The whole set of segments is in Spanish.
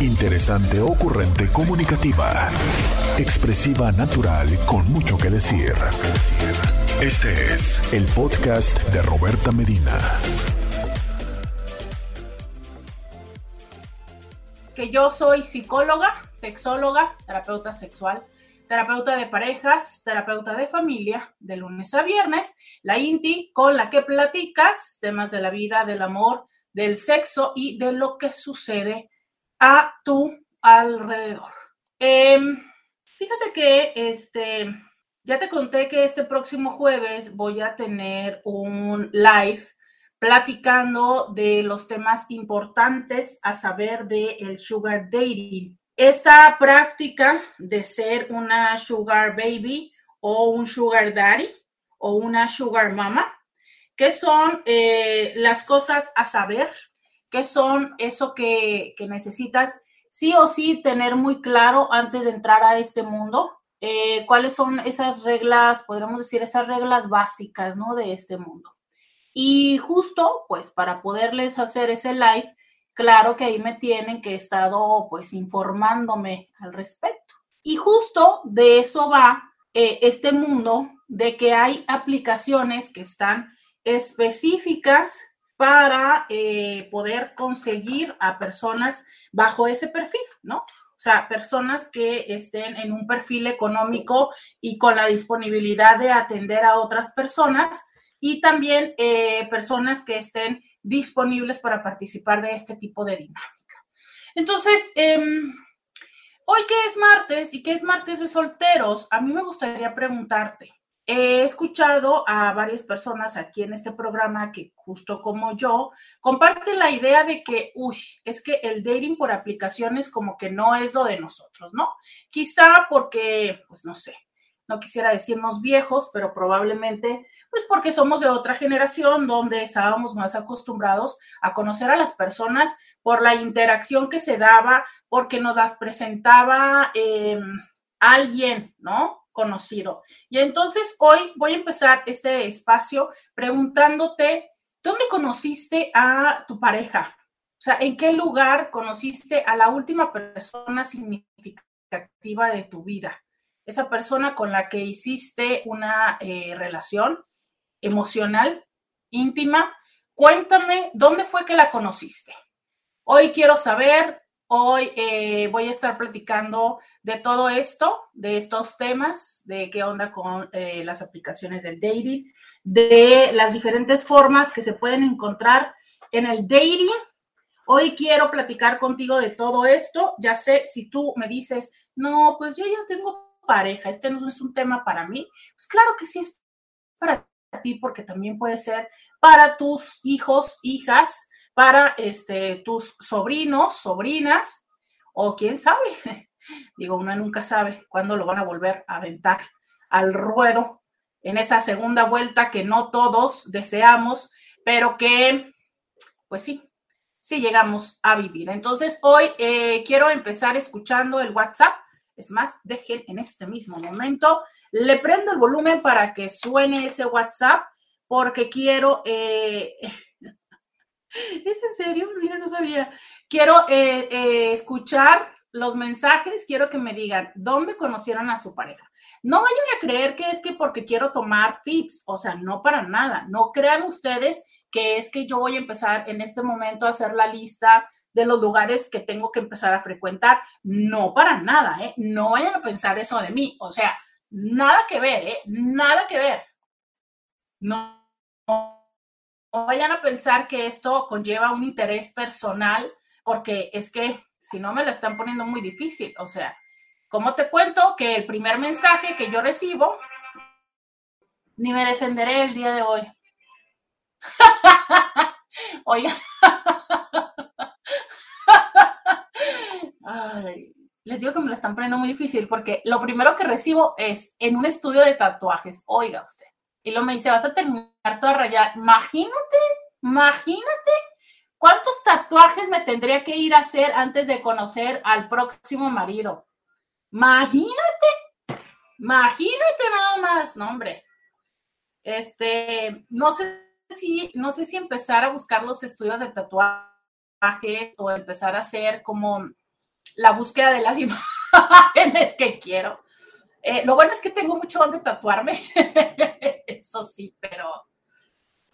Interesante, ocurrente, comunicativa. Expresiva, natural, con mucho que decir. Este es el podcast de Roberta Medina. Que yo soy psicóloga, sexóloga, terapeuta sexual, terapeuta de parejas, terapeuta de familia, de lunes a viernes, la INTI con la que platicas temas de la vida, del amor, del sexo y de lo que sucede a tu alrededor. Em, fíjate que este, ya te conté que este próximo jueves voy a tener un live platicando de los temas importantes a saber de el sugar dating. Esta práctica de ser una sugar baby o un sugar daddy o una sugar mama, que son eh, las cosas a saber qué son eso que, necesitas sí o sí tener muy claro antes de entrar a este mundo, eh, cuáles son esas reglas, podríamos decir, esas reglas básicas, ¿no? De este mundo. Y justo, pues, para poderles hacer ese live, claro que ahí me tienen que he estado, pues, informándome al respecto. Y justo de eso va eh, este mundo, de que hay aplicaciones que están específicas para eh, poder conseguir a personas bajo ese perfil, ¿no? O sea, personas que estén en un perfil económico y con la disponibilidad de atender a otras personas y también eh, personas que estén disponibles para participar de este tipo de dinámica. Entonces, em, hoy que es martes y que es martes de solteros, a mí me gustaría preguntarte, He escuchado a varias personas aquí en este programa que justo como yo comparten la idea de que, uy, es que el dating por aplicaciones como que no es lo de nosotros, ¿no? Quizá porque, pues no sé, no quisiera decirnos viejos, pero probablemente, pues porque somos de otra generación donde estábamos más acostumbrados a conocer a las personas por la interacción que se daba, porque nos las presentaba em, alguien, ¿no? Conocido. Y entonces hoy voy a empezar este espacio preguntándote, ¿dónde conociste a tu pareja? O sea, ¿en qué lugar conociste a la última persona significativa de tu vida? Esa persona con la que hiciste una eh, relación emocional, íntima. Cuéntame, ¿dónde fue que la conociste? Hoy quiero saber Hoy eh, voy a estar platicando de todo esto, de estos temas, de qué onda con eh, las aplicaciones del dating, de las diferentes formas que se pueden encontrar en el dating. Hoy quiero platicar contigo de todo esto. Ya sé, si tú me dices, no, pues yo ya tengo pareja, este no es un tema para mí, pues claro que sí es para ti, porque también puede ser para tus hijos, hijas, para este, tus sobrinos, sobrinas, o quién sabe, digo, uno nunca sabe cuándo lo van a volver a aventar al ruedo en esa segunda vuelta que no todos deseamos, pero que, pues sí, sí llegamos a vivir. Entonces, hoy eh, quiero empezar escuchando el WhatsApp. Es más, dejen en este mismo momento, le prendo el volumen para que suene ese WhatsApp, porque quiero eh, ¿Es en serio? Mira, no sabía. Quiero eh, eh, escuchar los mensajes, quiero que me digan dónde conocieron a su pareja. No vayan a creer que es que porque quiero tomar tips, o sea, no para nada. No crean ustedes que es que yo voy a empezar en este momento a hacer la lista de los lugares que tengo que empezar a frecuentar. No para nada, ¿eh? No vayan a pensar eso de mí. O sea, nada que ver, ¿eh? Nada que ver. No vayan a pensar que esto conlleva un interés personal, porque es que si no me la están poniendo muy difícil. O sea, ¿cómo te cuento que el primer mensaje que yo recibo, ni me defenderé el día de hoy? Oye, les digo que me la están poniendo muy difícil porque lo primero que recibo es en un estudio de tatuajes. Oiga usted. Y luego me dice, vas a terminar toda rayada. Imagínate, imagínate cuántos tatuajes me tendría que ir a hacer antes de conocer al próximo marido. Imagínate, imagínate nada más, no hombre. Este, no sé si, no sé si empezar a buscar los estudios de tatuajes o empezar a hacer como la búsqueda de las imágenes que quiero. Eh, lo bueno es que tengo mucho donde tatuarme, eso sí, pero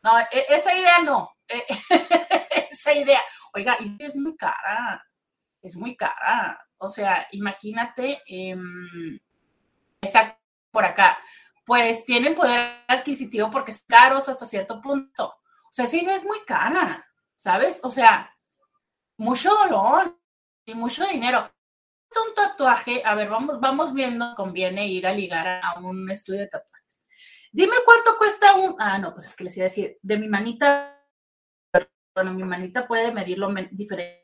no, e, esa idea no, e, esa idea, oiga, es muy cara, es muy cara, o sea, imagínate, em, exacto, por acá, pues tienen poder adquisitivo porque es caros hasta cierto punto, o sea, esa idea es muy cara, ¿sabes? O sea, mucho dolor y mucho dinero un tatuaje, a ver, vamos, vamos viendo, conviene ir a ligar a un estudio de tatuajes. Dime cuánto cuesta un, ah, no, pues es que les iba a decir, de mi manita, bueno, mi manita puede medirlo diferente.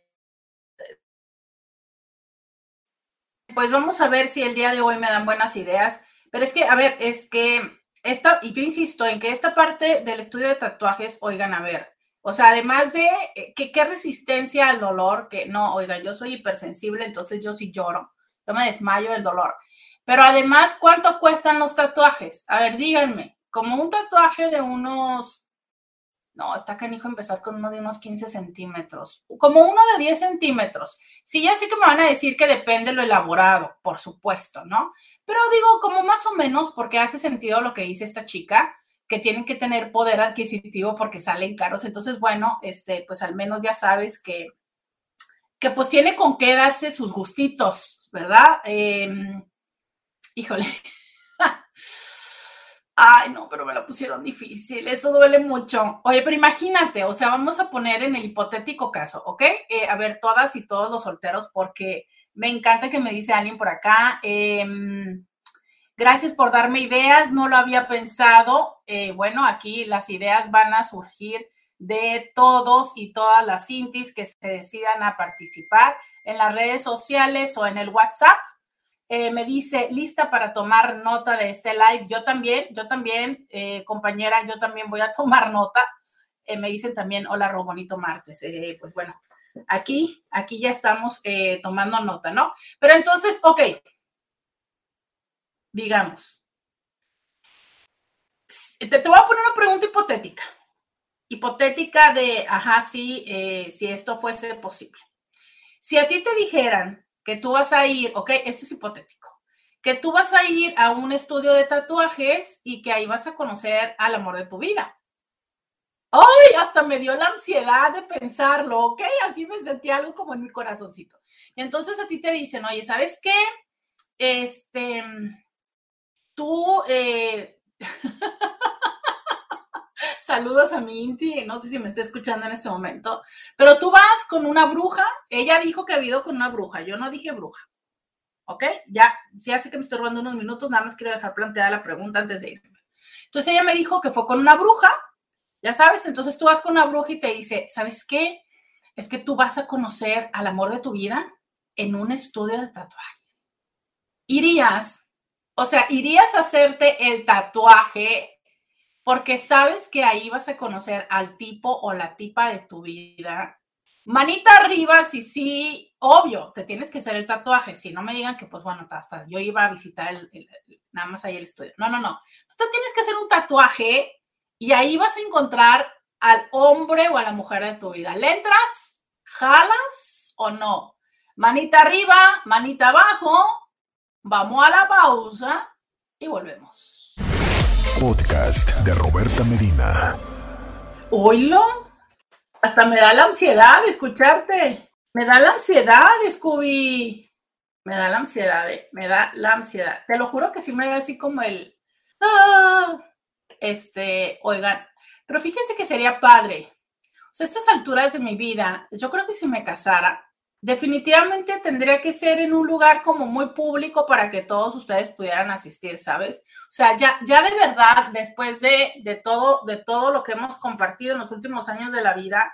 Pues vamos a ver si el día de hoy me dan buenas ideas, pero es que, a ver, es que esta, y yo insisto en que esta parte del estudio de tatuajes, oigan, a ver, o sea, además de eh, que qué resistencia al dolor, que no, oigan, yo soy hipersensible, entonces yo sí lloro, yo me desmayo del dolor. Pero además, ¿cuánto cuestan los tatuajes? A ver, díganme, como un tatuaje de unos, no, está canijo empezar con uno de unos 15 centímetros, como uno de 10 centímetros. Sí, ya sé que me van a decir que depende lo elaborado, por supuesto, ¿no? Pero digo, como más o menos, porque hace sentido lo que dice esta chica, que tienen que tener poder adquisitivo porque salen caros. Entonces, bueno, este, pues al menos ya sabes que, que pues tiene con qué darse sus gustitos, ¿verdad? Em, híjole. Ay, no, pero me lo pusieron difícil, eso duele mucho. Oye, pero imagínate, o sea, vamos a poner en el hipotético caso, ¿ok? Eh, a ver, todas y todos los solteros, porque me encanta que me dice alguien por acá. Eh, Gracias por darme ideas, no lo había pensado. Eh, bueno, aquí las ideas van a surgir de todos y todas las intis que se decidan a participar en las redes sociales o en el WhatsApp. Eh, me dice, lista para tomar nota de este live. Yo también, yo también, eh, compañera, yo también voy a tomar nota. me dicen también, hola, Robonito Martes. pues bueno, aquí, aquí ya estamos tomando nota, ¿no? Pero entonces, ok, digamos, te, te, voy a poner una pregunta hipotética. Hipotética de, ajá, sí, eh, si esto fuese posible. Si a ti te dijeran que tú vas a ir, ok, esto es hipotético, que tú vas a ir a un estudio de tatuajes y que ahí vas a conocer al amor de tu vida. ¡Ay! Hasta me dio la ansiedad de pensarlo, ¿ok? Así me sentí algo como en mi corazoncito. Y entonces a ti te dicen, oye, ¿sabes qué? Este, tú, eh, saludos a mi Inti, no sé si me está escuchando en este momento, pero tú vas con una bruja, ella dijo que ha habido con una bruja, yo no dije bruja, ¿ok? Ya, sí hace que me estoy robando unos minutos, nada más quiero dejar planteada la pregunta antes de irme. Entonces ella me dijo que fue con una bruja, ya sabes, entonces tú vas con una bruja y te dice, ¿sabes qué? Es que tú vas a conocer al amor de tu vida en un estudio de tatuajes. Irías o sea, irías a hacerte el tatuaje porque sabes que ahí vas a conocer al tipo o la tipa de tu vida. Manita arriba, sí, sí, obvio, te tienes que hacer el tatuaje. Si no me digan que, pues bueno, hasta yo iba a visitar el, nada más ahí el estudio. No, no, no. Tú tienes que hacer un tatuaje y ahí vas a encontrar al hombre o a la mujer de tu vida. ¿Le entras? ¿Jalas o no? Manita arriba, manita abajo, Vamos a la pausa y volvemos. Podcast de Roberta Medina. Oílo. Hasta me da la ansiedad de escucharte. Me da la ansiedad, Scooby. Me da la ansiedad, eh. me da la ansiedad. Te lo juro que sí me da así como el. Ah, este, oigan, pero fíjense que sería padre. O sea, a estas alturas de mi vida, yo creo que si me casara, definitivamente tendría que ser en un lugar como muy público para que todos ustedes pudieran asistir, ¿sabes? O sea, ya, ya de verdad, después de, de, todo, de todo lo que hemos compartido en los últimos años de la vida,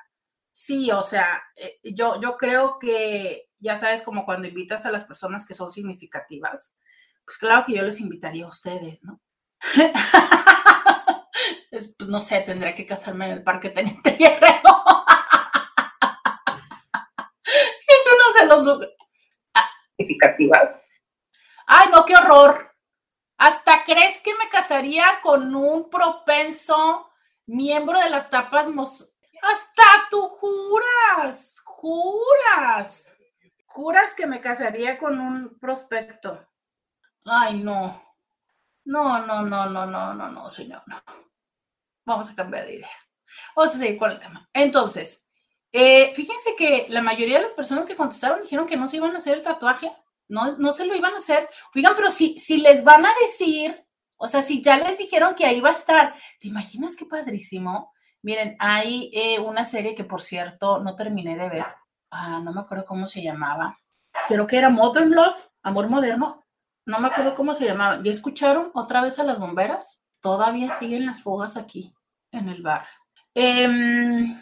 sí, o sea, eh, yo, yo creo que, ya sabes, como cuando invitas a las personas que son significativas, pues claro que yo les invitaría a ustedes, ¿no? pues no sé, tendría que casarme en el Parque Teniente Guerrero. Los ah, significativas. Ay, no, qué horror. ¿Hasta crees que me casaría con un propenso miembro de las tapas Hasta tú juras, juras, Juras que me casaría con un prospecto. Ay, no. No, no, no, no, no, no, no, señor, no. Vamos a cambiar de idea. Vamos a seguir con el tema. Entonces, eh, fíjense que la mayoría de las personas que contestaron dijeron que no se iban a hacer el tatuaje, no, no se lo iban a hacer. Oigan, pero si, si les van a decir, o sea, si ya les dijeron que ahí va a estar, ¿te imaginas qué padrísimo? Miren, hay eh, una serie que, por cierto, no terminé de ver. Ah, no me acuerdo cómo se llamaba. Creo que era Modern Love, Amor Moderno. No me acuerdo cómo se llamaba. ¿Ya escucharon otra vez a las bomberas? Todavía siguen las fugas aquí, en el bar. Em,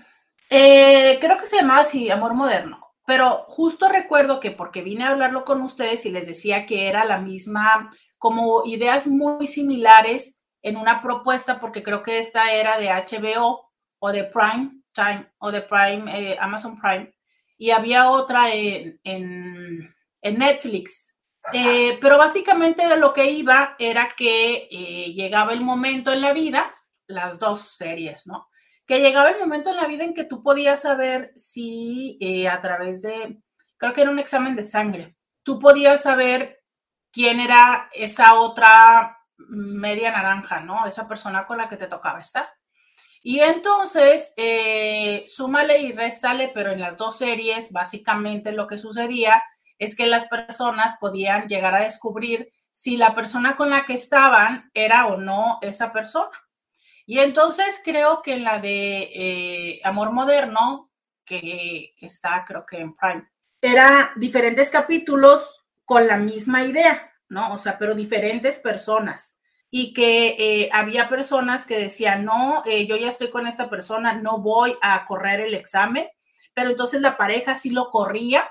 eh, creo que se llamaba así, Amor Moderno. Pero justo recuerdo que porque vine a hablarlo con ustedes y les decía que era la misma, como ideas muy similares en una propuesta, porque creo que esta era de HBO o de Prime Time o de Prime, eh, Amazon Prime, y había otra en, en, Netflix. Eh, pero básicamente de lo que iba era que llegaba el momento en la vida, las dos series, ¿no? Que llegaba el momento en la vida en que tú podías saber si a través de, creo que era un examen de sangre, tú podías saber quién era esa otra media naranja, ¿no? Esa persona con la que te tocaba estar. Y entonces, eh, súmale y réstale, pero en las dos series, básicamente lo que sucedía es que las personas podían llegar a descubrir si la persona con la que estaban era o no esa persona. Y entonces creo que la de eh, Amor Moderno, que está creo que en Prime, era diferentes capítulos con la misma idea, ¿no? O sea, pero diferentes personas y que eh, había personas que decían, no, eh, yo ya estoy con esta persona, no voy a correr el examen, pero entonces la pareja sí lo corría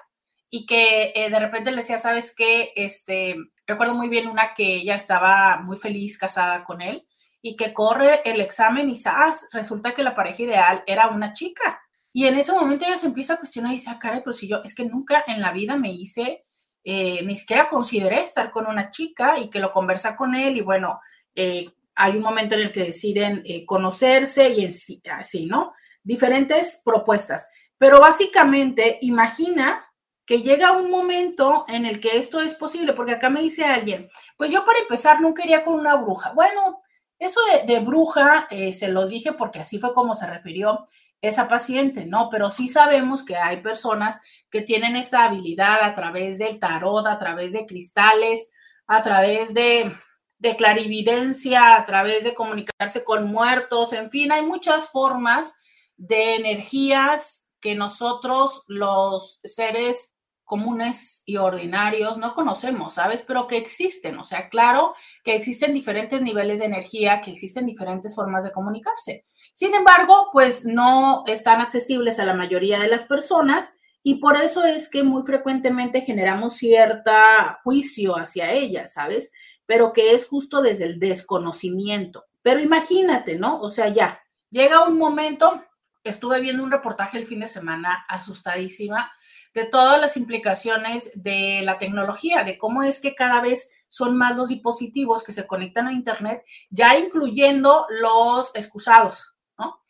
y que de repente le decía, ¿sabes qué? Este, recuerdo muy bien una que ella estaba muy feliz casada con él y que corre el examen y ¡zas! resulta que la pareja ideal era una chica. Y en ese momento ella se empieza a cuestionar y dice, ah, caray, pero si yo, es que nunca en la vida me hice, ni siquiera consideré estar con una chica y que lo conversa con él y bueno, eh, hay un momento en el que deciden eh, conocerse y así, ¿no? Diferentes propuestas. Pero básicamente, imagina que llega un momento en el que esto es posible, porque acá me dice alguien, pues yo para empezar no quería con una bruja. Bueno, eso de, bruja eh, se los dije porque así fue como se refirió esa paciente, ¿no? Pero sí sabemos que hay personas que tienen esta habilidad a través del tarot, a través de cristales, a través de de clarividencia, a través de comunicarse con muertos, en fin, hay muchas formas de energías que nosotros los seres comunes y ordinarios no conocemos, ¿sabes? Pero que existen, o sea, claro que existen diferentes niveles de energía, que existen diferentes formas de comunicarse. Sin embargo, pues no están accesibles a la mayoría de las personas y por eso es que muy frecuentemente generamos cierta juicio hacia ellas, ¿sabes? pero que es justo desde el desconocimiento. Pero imagínate, ¿no? O sea, ya, llega un momento, estuve viendo un reportaje el fin de semana asustadísima de todas las implicaciones de la tecnología, de cómo es que cada vez son más los dispositivos que se conectan a Internet, ya incluyendo los excusados, ¿no?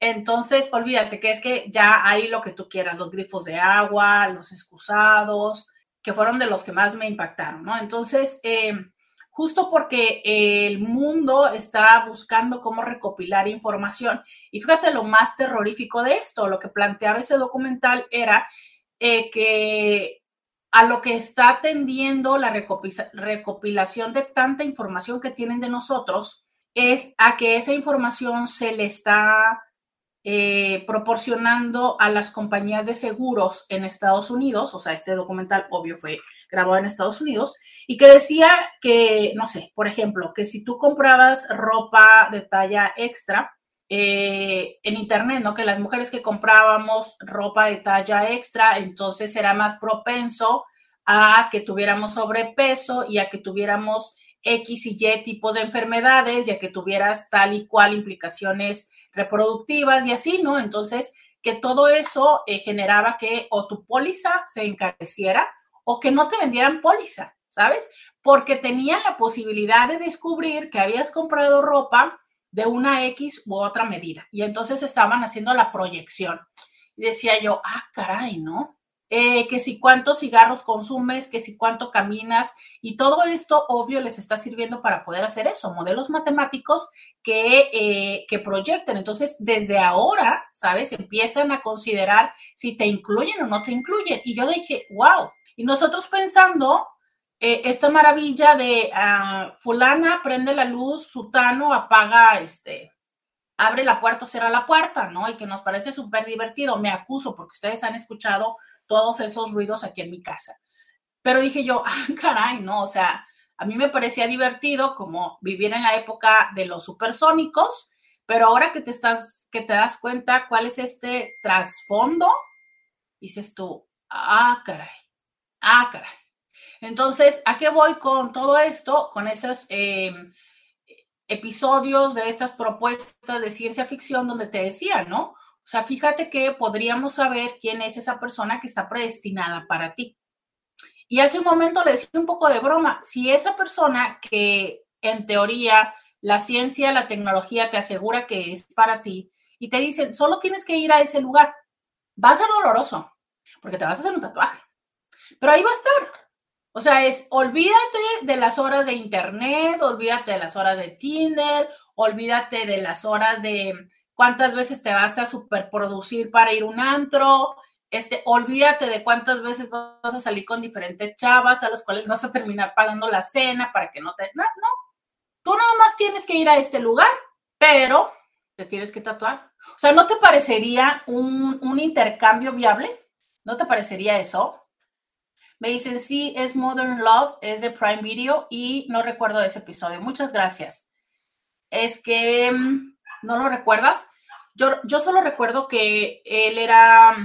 Entonces, olvídate que es que ya hay lo que tú quieras, los grifos de agua, los excusados, que fueron de los que más me impactaron, ¿no? Entonces, eh, justo porque el mundo está buscando cómo recopilar información. Y fíjate lo más terrorífico de esto, lo que planteaba ese documental era eh, que a lo que está atendiendo la recopilación de tanta información que tienen de nosotros es a que esa información se le está eh, proporcionando a las compañías de seguros en Estados Unidos, o sea, este documental obvio fue grabado en Estados Unidos, y que decía que, no sé, por ejemplo, que si tú comprabas ropa de talla extra eh, en Internet, ¿no? Que las mujeres que comprábamos ropa de talla extra, entonces era más propenso a que tuviéramos sobrepeso y a que tuviéramos X y Y tipos de enfermedades y a que tuvieras tal y cual implicaciones reproductivas y así, ¿no? Entonces, que todo eso eh, generaba que o tu póliza se encareciera o que no te vendieran póliza, ¿sabes? Porque tenían la posibilidad de descubrir que habías comprado ropa de una X u otra medida y entonces estaban haciendo la proyección. Y decía yo, ah, caray, ¿no? eh, que si cuántos cigarros consumes, que si cuánto caminas, y todo esto, obvio, les está sirviendo para poder hacer eso, modelos matemáticos que, eh, que proyecten. Entonces, desde ahora, ¿sabes? Empiezan a considerar si te incluyen o no te incluyen. Y yo dije, wow. Y nosotros pensando, eh, esta maravilla de ah, fulana prende la luz, sutano apaga este abre la puerta o cierra la puerta, ¿no? Y que nos parece súper divertido. Me acuso porque ustedes han escuchado todos esos ruidos aquí en mi casa. Pero dije yo, ah, caray, ¿no? O sea, a mí me parecía divertido como vivir en la época de los supersónicos, pero ahora que te estás, que te das cuenta cuál es este trasfondo, dices tú, ah, caray, ah, caray. Entonces, ¿a qué voy con todo esto? Con esos eh, episodios de estas propuestas de ciencia ficción donde te decía, ¿no? O sea, fíjate que podríamos saber quién es esa persona que está predestinada para ti. Y hace un momento le decía un poco de broma, si esa persona que en teoría la ciencia, la tecnología te asegura que es para ti y te dicen, solo tienes que ir a ese lugar, va a ser doloroso, porque te vas a hacer un tatuaje, pero ahí va a estar. O sea, es olvídate de las horas de internet, olvídate de las horas de Tinder, olvídate de las horas de cuántas veces te vas a superproducir para ir un antro, este, olvídate de cuántas veces vas a salir con diferentes chavas a las cuales vas a terminar pagando la cena para que no te... No, no, tú nada más tienes que ir a este lugar, pero te tienes que tatuar. O sea, ¿no te parecería un, un intercambio viable? ¿No te parecería eso? Me dicen, sí, es Modern Love, es de Prime Video y no recuerdo ese episodio. Muchas gracias. Es que, mm, ¿no lo recuerdas? Yo, yo solo recuerdo que él era,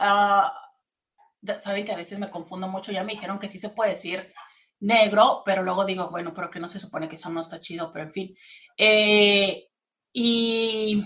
uh, saben que a veces me confundo mucho, ya me dijeron que sí se puede decir negro, pero luego digo, bueno, pero que no se supone que eso no está chido, pero en fin. Eh, y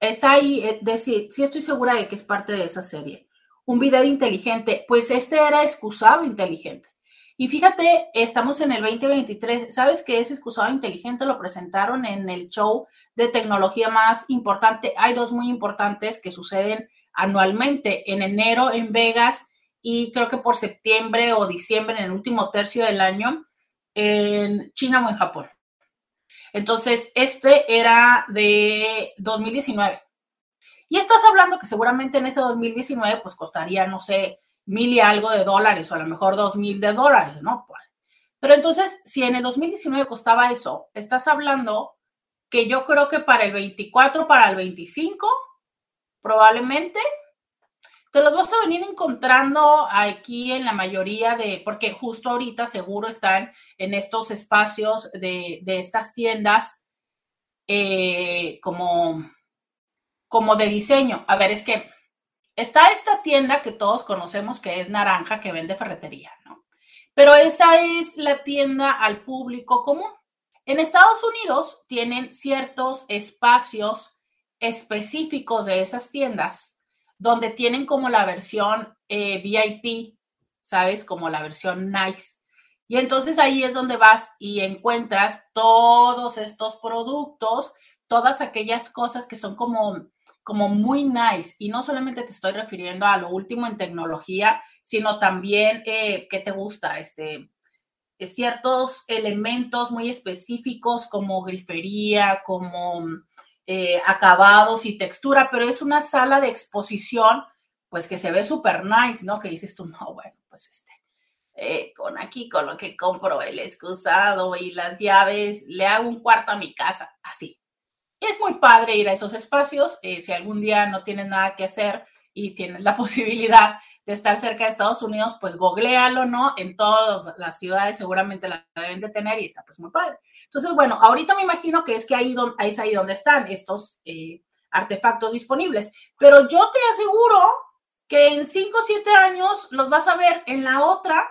está ahí, eh, decir, sí estoy segura de que es parte de esa serie un video inteligente, pues este era excusado inteligente. Y fíjate, estamos en el 2023, ¿sabes qué es excusado inteligente? Lo presentaron en el show de tecnología más importante. Hay dos muy importantes que suceden anualmente, en enero en Vegas y creo que por septiembre o diciembre, en el último tercio del año, en China o en Japón. Entonces, este era de 2019. Y estás hablando que seguramente en ese 2019 pues costaría, no sé, mil y algo de dólares o a lo mejor dos mil de dólares, ¿no? Pero entonces, si en el 2019 costaba eso, estás hablando que yo creo que para el 24, para el 25, probablemente, te los vas a venir encontrando aquí en la mayoría de, porque justo ahorita seguro están en estos espacios de, estas tiendas eh, como como de diseño. A ver, es que está esta tienda que todos conocemos que es naranja, que vende ferretería, ¿no? Pero esa es la tienda al público común. En Estados Unidos tienen ciertos espacios específicos de esas tiendas donde tienen como la versión eh, VIP, ¿sabes? Como la versión nice. Y entonces ahí es donde vas y encuentras todos estos productos, todas aquellas cosas que son como como muy nice. Y no solamente te estoy refiriendo a lo último en tecnología, sino también, eh, ¿qué te gusta? Este, eh, ciertos elementos muy específicos como grifería, como eh, acabados y textura, pero es una sala de exposición, pues que se ve súper nice, ¿no? Que dices tú, no, bueno, pues este, eh, con aquí, con lo que compro el excusado y las llaves, le hago un cuarto a mi casa, así. Es muy padre ir a esos espacios. Eh, si algún día no tienes nada que hacer y tienes la posibilidad de estar cerca de Estados Unidos, pues googlealo, ¿no? En todas las ciudades seguramente la deben de tener y está pues muy padre. Entonces, bueno, ahorita me imagino que es que ahí es ahí donde están estos eh, artefactos disponibles. Pero yo te aseguro que en 5 o 7 años los vas a ver en la otra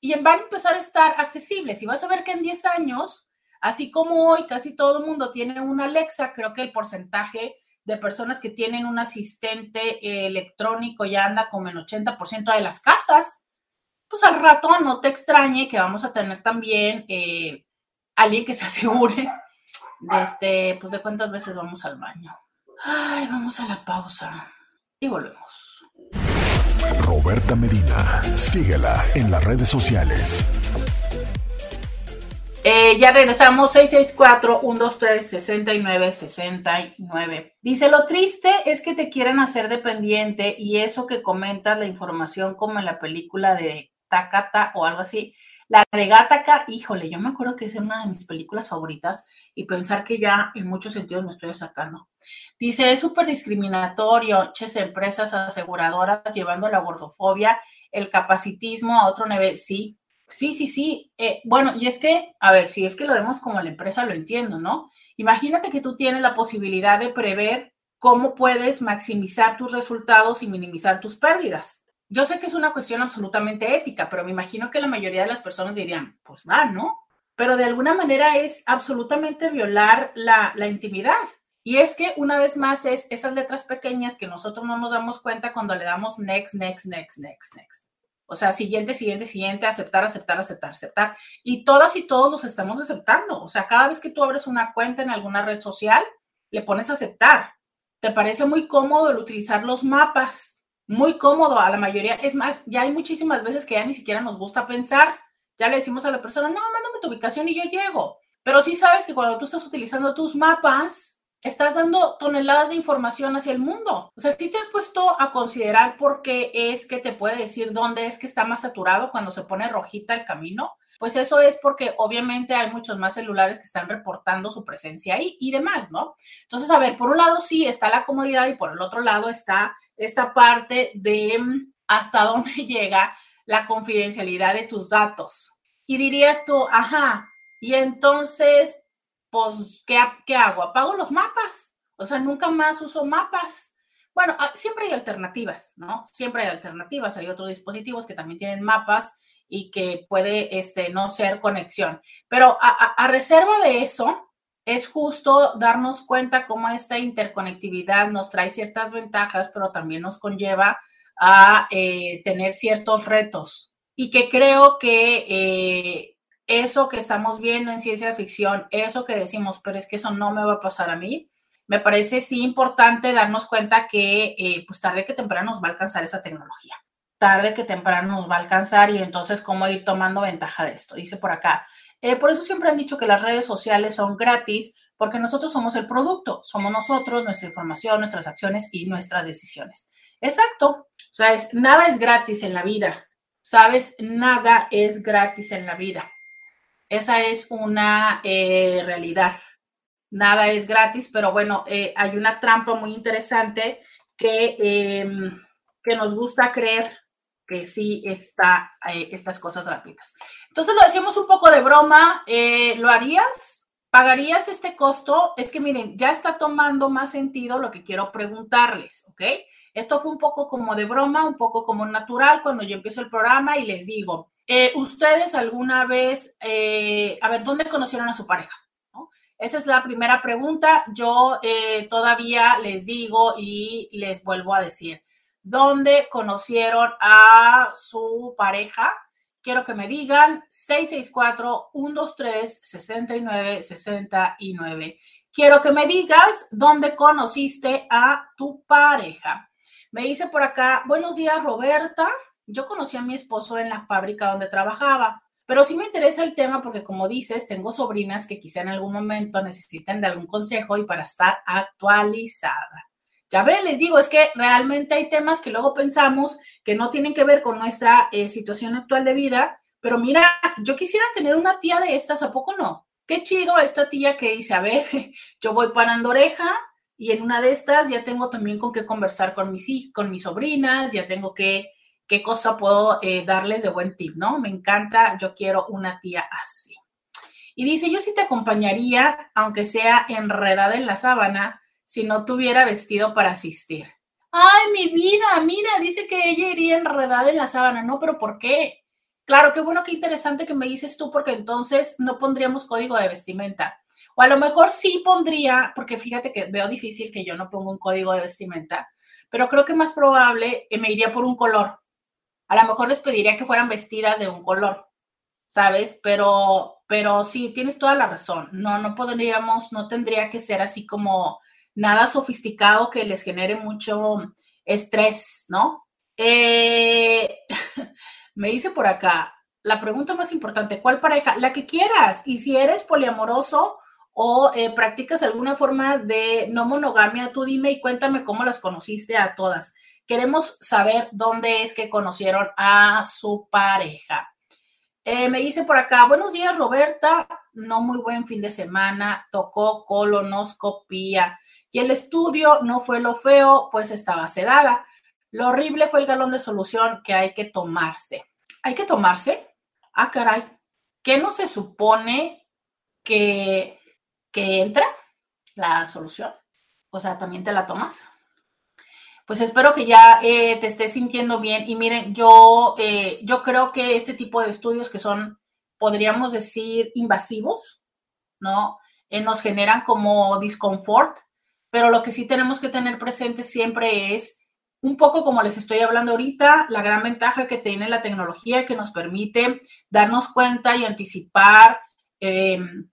y van a empezar a estar accesibles. Y vas a ver que en 10 años Así como hoy casi todo el mundo tiene una Alexa, creo que el porcentaje de personas que tienen un asistente eh, electrónico ya anda como en 80% de las casas. Pues al rato no te extrañe que vamos a tener también eh, alguien que se asegure este, pues de cuántas veces vamos al baño. Ay, vamos a la pausa y volvemos. Roberta Medina. Síguela en las redes sociales. Eh, ya regresamos, 664-123-6969. Dice, lo triste es que te quieran hacer dependiente y eso que comentas, la información como en la película de Takata o algo así, la de Gataca, híjole, yo me acuerdo que es una de mis películas favoritas y pensar que ya en muchos sentidos me estoy sacando. Dice, es súper discriminatorio, ches empresas aseguradoras llevando la gordofobia, el capacitismo a otro nivel. Sí, Sí, sí, sí. Eh, bueno, y es que, a ver, si es que lo vemos como la empresa, lo entiendo, ¿no? Imagínate que tú tienes la posibilidad de prever cómo puedes maximizar tus resultados y minimizar tus pérdidas. Yo sé que es una cuestión absolutamente ética, pero me imagino que la mayoría de las personas dirían, pues va, ¿no? Pero de alguna manera es absolutamente violar la, la intimidad. Y es que una vez más es esas letras pequeñas que nosotros no nos damos cuenta cuando le damos next, next, next, next, next. O sea, siguiente, siguiente, siguiente, aceptar, aceptar, aceptar, aceptar. Y todas y todos los estamos aceptando. O sea, cada vez que tú abres una cuenta en alguna red social, le pones aceptar. ¿Te parece muy cómodo el utilizar los mapas? Muy cómodo a la mayoría. Es más, ya hay muchísimas veces que ya ni siquiera nos gusta pensar. Ya le decimos a la persona, no, mándame tu ubicación y yo llego. Pero sí sabes que cuando tú estás utilizando tus mapas, estás dando toneladas de información hacia el mundo. O sea, si te has puesto a considerar por qué es que te puede decir dónde es que está más saturado cuando se pone rojita el camino. Pues eso es porque obviamente hay muchos más celulares que están reportando su presencia ahí y demás, ¿no? Entonces, a ver, por un lado sí está la comodidad y por el otro lado está esta parte de mm, hasta dónde llega la confidencialidad de tus datos. Y dirías tú, ajá, y entonces, pues, ¿qué, hago? Apago los mapas. O sea, nunca más uso mapas. Bueno, ah, siempre hay alternativas, ¿no? Siempre hay alternativas. Hay otros dispositivos que también tienen mapas y que puede este, no ser conexión. Pero a, reserva de eso, es justo darnos cuenta cómo esta interconectividad nos trae ciertas ventajas, pero también nos conlleva a eh, tener ciertos retos. Y que creo que eh, eso que estamos viendo en ciencia ficción, eso que decimos, pero es que eso no me va a pasar a mí, me parece sí importante darnos cuenta que eh, pues tarde que temprano nos va a alcanzar esa tecnología. Tarde que temprano nos va a alcanzar y entonces cómo ir tomando ventaja de esto. Dice por acá. Eh, por eso siempre han dicho que las redes sociales son gratis porque nosotros somos el producto, somos nosotros, nuestra información, nuestras acciones y nuestras decisiones. Exacto. O sea, es, nada es gratis en la vida. ¿Sabes? Nada es gratis en la vida. Esa es una eh, realidad. Nada es gratis, pero bueno, eh, hay una trampa muy interesante que, em, que nos gusta creer que sí está eh, estas cosas gratuitas. Entonces lo decimos un poco de broma. ¿Lo harías? ¿Pagarías este costo? Es que miren, ya está tomando más sentido lo que quiero preguntarles, ¿ok? Esto fue un poco como de broma, un poco como natural cuando yo empiezo el programa y les digo, eh, ¿Ustedes alguna vez, eh, a ver, dónde conocieron a su pareja? Esa es la primera pregunta. Yo eh, todavía les digo y les vuelvo a decir, ¿dónde conocieron a su pareja? Quiero que me digan 664-123-6969. Quiero que me digas dónde conociste a tu pareja. Me dice por acá, buenos días Roberta. Yo conocí a mi esposo en la fábrica donde trabajaba, pero sí me interesa el tema porque, como dices, tengo sobrinas que quizá en algún momento necesiten de algún consejo y para estar actualizada. Ya ven, les digo, es que realmente hay temas que luego pensamos que no tienen que ver con nuestra eh, situación actual de vida, pero mira, yo quisiera tener una tía de estas, ¿a poco no? Qué chido esta tía que dice, a ver, yo voy parando oreja y en una de estas ya tengo también con qué conversar con mis, con mis sobrinas, ya tengo que qué cosa puedo eh, darles de buen tip, ¿no? Me encanta, yo quiero una tía así. Y dice, yo sí te acompañaría, aunque sea enredada en la sábana, si no tuviera vestido para asistir. Ay, mi vida, mira, dice que ella iría enredada en la sábana, ¿no? Pero ¿por qué? Claro, qué bueno, qué interesante que me dices tú, porque entonces no pondríamos código de vestimenta. O a lo mejor sí pondría, porque fíjate que veo difícil que yo no ponga un código de vestimenta, pero creo que más probable me iría por un color a lo mejor les pediría que fueran vestidas de un color, ¿sabes? Pero, pero sí, tienes toda la razón. No, no podríamos, no tendría que ser así como nada sofisticado que les genere mucho estrés, ¿no? Eh, me dice por acá, la pregunta más importante, ¿cuál pareja? La que quieras. Y si eres poliamoroso o eh, practicas alguna forma de no monogamia, tú dime y cuéntame cómo las conociste a todas. Queremos saber dónde es que conocieron a su pareja. Eh, me dice por acá, buenos días Roberta, no muy buen fin de semana, tocó colonoscopía y el estudio no fue lo feo, pues estaba sedada. Lo horrible fue el galón de solución que hay que tomarse. ¿Hay que tomarse? Ah, caray. ¿Qué no se supone que, que entra la solución? O sea, ¿también te la tomas? Pues espero que ya eh, te estés sintiendo bien. Y miren, yo, eh, yo creo que este tipo de estudios que son, podríamos decir, invasivos, ¿no? Eh, nos generan como disconfort, pero lo que sí tenemos que tener presente siempre es un poco como les estoy hablando ahorita, la gran ventaja que tiene la tecnología que nos permite darnos cuenta y anticipar em,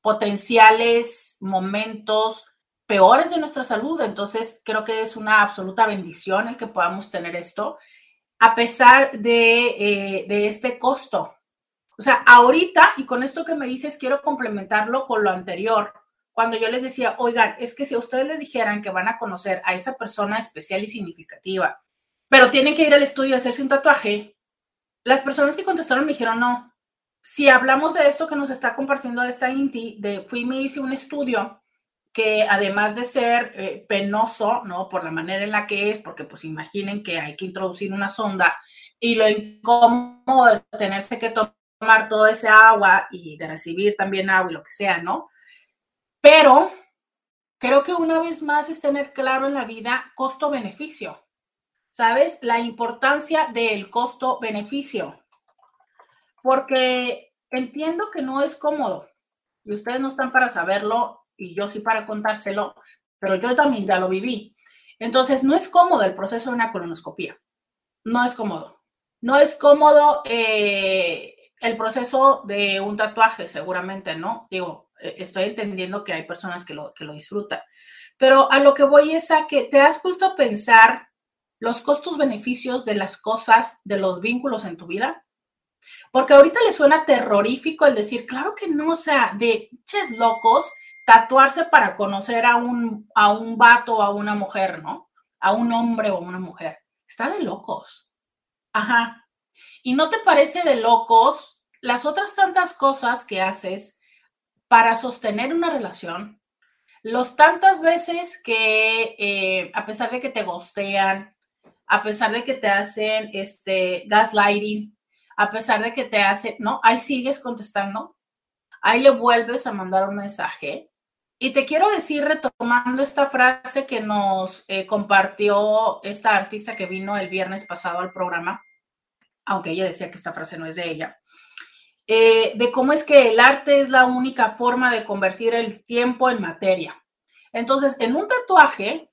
potenciales momentos peores de nuestra salud. Entonces, creo que es una absoluta bendición el que podamos tener esto, a pesar de, eh, de este costo. O sea, ahorita, y con esto que me dices, quiero complementarlo con lo anterior. Cuando yo les decía, oigan, es que si a ustedes les dijeran que van a conocer a esa persona especial y significativa, pero tienen que ir al estudio a hacerse un tatuaje, las personas que contestaron me dijeron, no, si hablamos de esto que nos está compartiendo esta INTI, de fui y me hice un estudio que además de ser eh, penoso, ¿no? Por la manera en la que es, porque pues imaginen que hay que introducir una sonda y lo incómodo de tenerse que tomar todo ese agua y de recibir también agua y lo que sea, ¿no? Pero creo que una vez más es tener claro en la vida costo-beneficio. ¿Sabes? La importancia del costo-beneficio. Porque entiendo que no es cómodo y ustedes no están para saberlo y yo sí para contárselo, pero yo también ya lo viví. Entonces, no es cómodo el proceso de una colonoscopia. No es cómodo. No es cómodo eh, el proceso de un tatuaje, seguramente, ¿no? Digo, eh, estoy entendiendo que hay personas que lo, que lo disfrutan. Pero a lo que voy es a que te has puesto a pensar los costos-beneficios de las cosas, de los vínculos en tu vida. Porque ahorita le suena terrorífico el decir, claro que no, o sea, de ches locos tatuarse para conocer a un, a un vato o a una mujer, ¿no? A un hombre o a una mujer. Está de locos. Ajá. ¿Y no te parece de locos las otras tantas cosas que haces para sostener una relación? Los tantas veces que, eh, a pesar de que te gostean, a pesar de que te hacen este gaslighting, a pesar de que te hacen, ¿no? Ahí sigues contestando, ahí le vuelves a mandar un mensaje y te quiero decir, retomando esta frase que nos eh, compartió esta artista que vino el viernes pasado al programa, aunque ella decía que esta frase no es de ella, eh, de cómo es que el arte es la única forma de convertir el tiempo en materia. Entonces, en un tatuaje,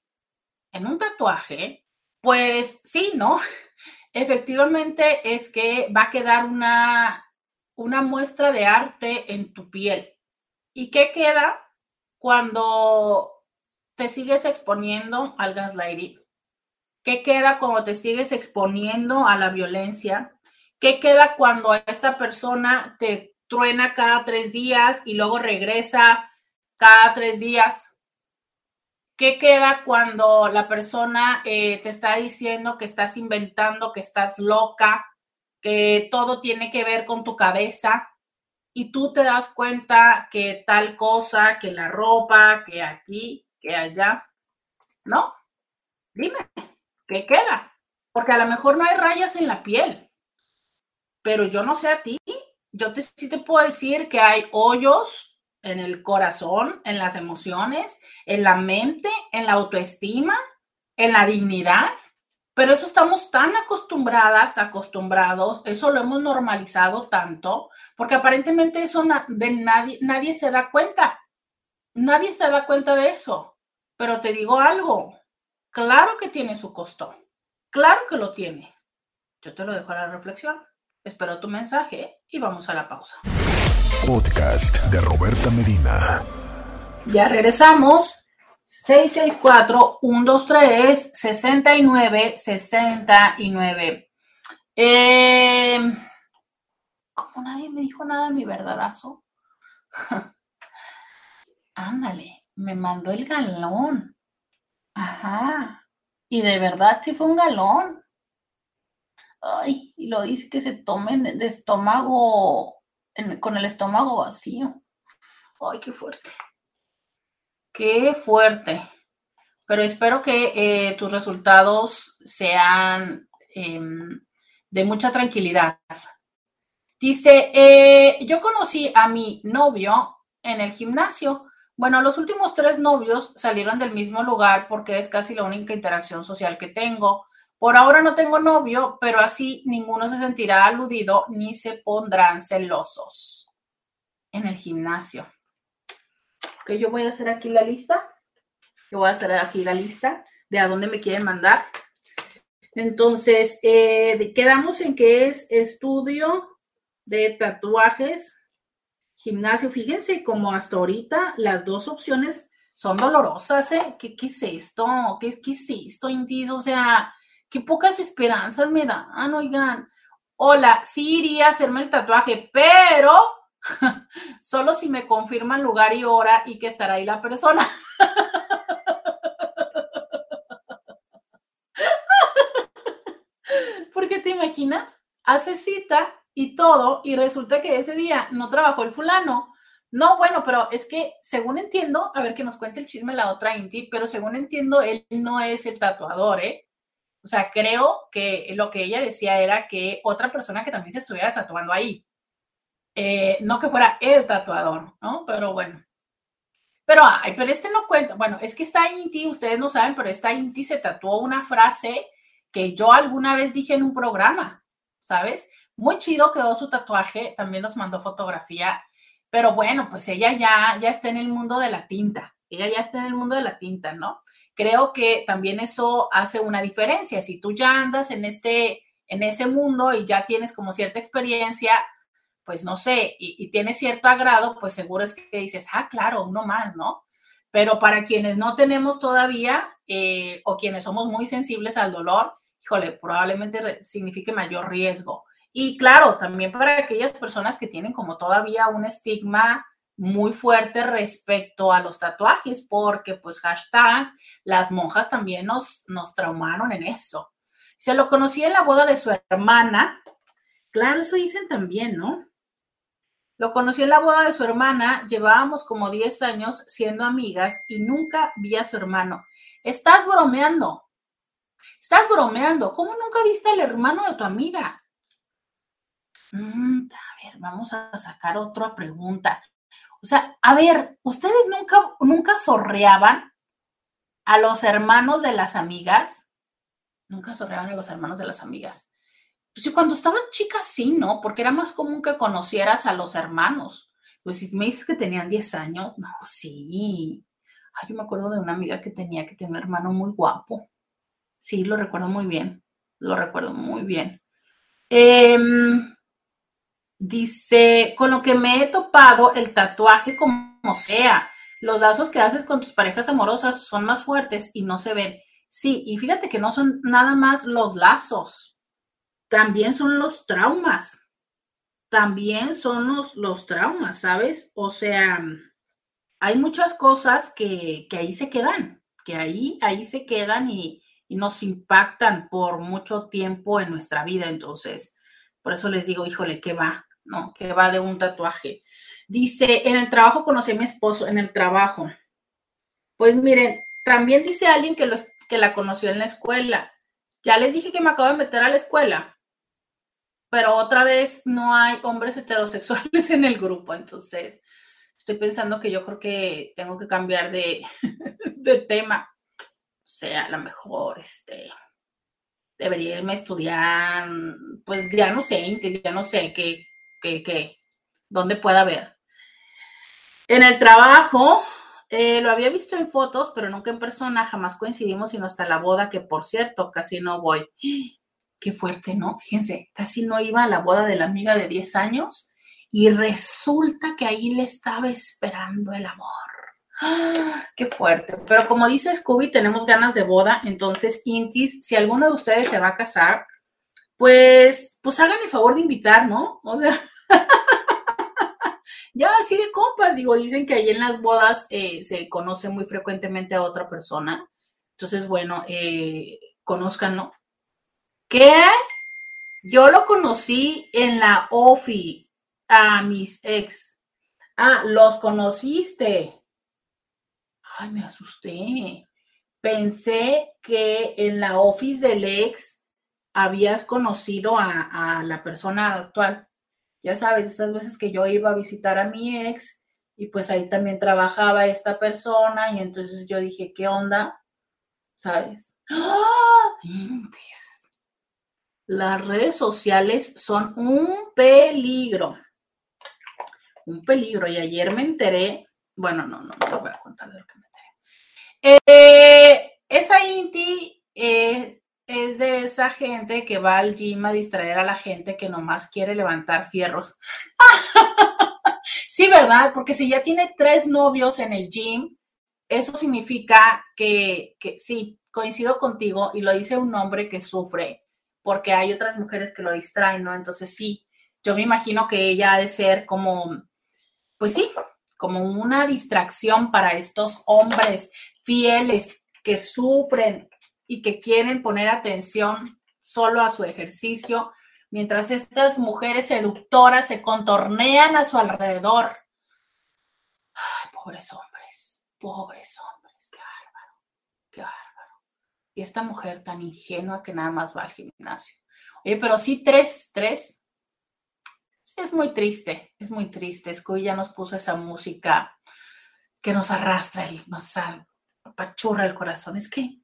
en un tatuaje, pues sí, ¿no? Efectivamente es que va a quedar una, una muestra de arte en tu piel. ¿Y qué queda? Cuando te sigues exponiendo al gaslighting? ¿Qué queda cuando te sigues exponiendo a la violencia? ¿Qué queda cuando esta persona te truena cada tres días y luego regresa cada tres días? ¿Qué queda cuando la persona eh, te está diciendo que estás inventando, que estás loca, que todo tiene que ver con tu cabeza? Y tú te das cuenta que tal cosa, que la ropa, que aquí, que allá, ¿no? Dime, ¿qué queda? Porque a lo mejor no hay rayas en la piel, pero yo no sé a ti, yo te, sí te puedo decir que hay hoyos en el corazón, en las emociones, en la mente, en la autoestima, en la dignidad. Pero eso estamos tan acostumbradas, acostumbrados, eso lo hemos normalizado tanto, porque aparentemente eso de nadie, nadie se da cuenta. Nadie se da cuenta de eso. Pero te digo algo, claro que tiene su costo. Claro que lo tiene. Yo te lo dejo a la reflexión. Espero tu mensaje y vamos a la pausa. Podcast de Roberta Medina. Ya regresamos. 664-123-6969. Eh, como nadie me dijo nada mi verdadazo. Ándale, me mandó el galón. Ajá. Y de verdad sí fue un galón. Ay, y lo dice que se tomen de estómago, con el estómago vacío. Ay, qué fuerte. Qué fuerte. Pero espero que eh, tus resultados sean em, de mucha tranquilidad. Dice, eh, yo conocí a mi novio en el gimnasio. Bueno, los últimos tres novios salieron del mismo lugar porque es casi la única interacción social que tengo. Por ahora no tengo novio, pero así ninguno se sentirá aludido ni se pondrán celosos en el gimnasio. Que yo voy a hacer aquí la lista. Yo voy a hacer aquí la lista de a dónde me quieren mandar. Entonces, eh, quedamos en que es estudio de tatuajes, gimnasio. Fíjense como hasta ahorita las dos opciones son dolorosas, ¿eh? ¿Qué, qué es esto? ¿Qué, ¿Qué es esto, Intis? O sea, qué pocas esperanzas me dan, oigan. Hola, sí iría a hacerme el tatuaje, pero solo si me confirman lugar y hora y que estará ahí la persona. Porque te imaginas, hace cita y todo y resulta que ese día no trabajó el fulano. No, bueno, pero es que según entiendo, a ver que nos cuente el chisme la otra Inti, pero según entiendo, él no es el tatuador, ¿eh? O sea, creo que lo que ella decía era que otra persona que también se estuviera tatuando ahí. Eh, no que fuera el tatuador, ¿no? Pero bueno. Pero, ay, pero este no cuenta. Bueno, es que esta Inti, ustedes no saben, pero esta Inti se tatuó una frase que yo alguna vez dije en un programa, ¿sabes? Muy chido quedó su tatuaje, también nos mandó fotografía, pero bueno, pues ella ya, ya está en el mundo de la tinta, ella ya está en el mundo de la tinta, ¿no? Creo que también eso hace una diferencia. Si tú ya andas en este, en ese mundo y ya tienes como cierta experiencia, pues no sé, y, tienes cierto agrado, pues seguro es que dices, ah, claro, uno más, ¿no? Pero para quienes no tenemos todavía eh, o quienes somos muy sensibles al dolor, híjole, probablemente signifique mayor riesgo. Y claro, también para aquellas personas que tienen como todavía un estigma muy fuerte respecto a los tatuajes, porque pues hashtag, las monjas también nos, nos traumaron en eso. Se lo conocí en la boda de su hermana. Claro, eso dicen también, ¿no? Lo conocí en la boda de su hermana, llevábamos como 10 años siendo amigas y nunca vi a su hermano. Estás bromeando. Estás bromeando. ¿Cómo nunca viste al hermano de tu amiga? Mm, a ver, vamos a sacar otra pregunta. O sea, a ver, ¿ustedes nunca, nunca sorreaban a los hermanos de las amigas? Nunca sorreaban a los hermanos de las amigas. Pues cuando estaba chica sí, ¿no? Porque era más común que conocieras a los hermanos. Pues si me dices que tenían 10 años, no, sí. Ay, yo me acuerdo de una amiga que tenía que tener un hermano muy guapo. Sí, lo recuerdo muy bien. Lo recuerdo muy bien. Eh, Dice, con lo que me he topado, el tatuaje como sea, los lazos que haces con tus parejas amorosas son más fuertes y no se ven. Sí, y fíjate que no son nada más los lazos, también son los traumas. También son los, los traumas, ¿sabes? O sea, hay muchas cosas que, ahí se quedan, que ahí, ahí se quedan y, y nos impactan por mucho tiempo en nuestra vida. Entonces, por eso les digo, híjole, ¿qué va? No, que va de un tatuaje. Dice, en el trabajo conocí a mi esposo, en el trabajo. Pues miren, también dice alguien que, los, que la conoció en la escuela. Ya les dije que me acabo de meter a la escuela, pero otra vez no hay hombres heterosexuales en el grupo, entonces estoy pensando que yo creo que tengo que cambiar de, de tema. O sea, a lo mejor, este, debería irme a estudiar, pues ya no sé, ya no sé qué, qué, qué, dónde pueda haber. En el trabajo, eh, lo había visto en fotos, pero nunca en persona, jamás coincidimos, sino hasta la boda, que por cierto, casi no voy. Qué fuerte, ¿no? Fíjense, casi no iba a la boda de la amiga de 10 años y resulta que ahí le estaba esperando el amor. ¡Ah! ¡Qué fuerte! Pero como dice Scooby, tenemos ganas de boda. Entonces, Intis, si alguno de ustedes se va a casar, pues, pues hagan el favor de invitar, ¿no? O sea, ya así de compas, digo, dicen que ahí en las bodas eh, se conoce muy frecuentemente a otra persona. Entonces, bueno, eh, conozcanlo. ¿Qué? Yo lo conocí en la OFI a mis ex. Ah, los conociste. Ay, me asusté. Pensé que en la office del ex habías conocido a, la persona actual. Ya sabes, esas veces que yo iba a visitar a mi ex y pues ahí también trabajaba esta persona y entonces yo dije, ¿qué onda? ¿Sabes? ¡Ah! Las redes sociales son un peligro. Un peligro. Y ayer me enteré, bueno, no, no, no voy a contar de lo que me enteré. Eh, esa Inti eh, es de esa gente que va al gym a distraer a la gente que nomás quiere levantar fierros. sí, ¿verdad? Porque si ya tiene tres novios en el gym, eso significa que, que sí, coincido contigo y lo dice un hombre que sufre porque hay otras mujeres que lo distraen, ¿no? Entonces sí, yo me imagino que ella ha de ser como, pues sí, como una distracción para estos hombres fieles que sufren y que quieren poner atención solo a su ejercicio, mientras estas mujeres seductoras se contornean a su alrededor. Ay, pobres hombres, pobres hombres, qué bárbaro, qué bárbaro y esta mujer tan ingenua que nada más va al gimnasio. Oye, pero sí, tres, tres. Sí, es muy triste, es muy triste. Es que nos puso esa música que nos arrastra, nos apachurra el corazón. Es que,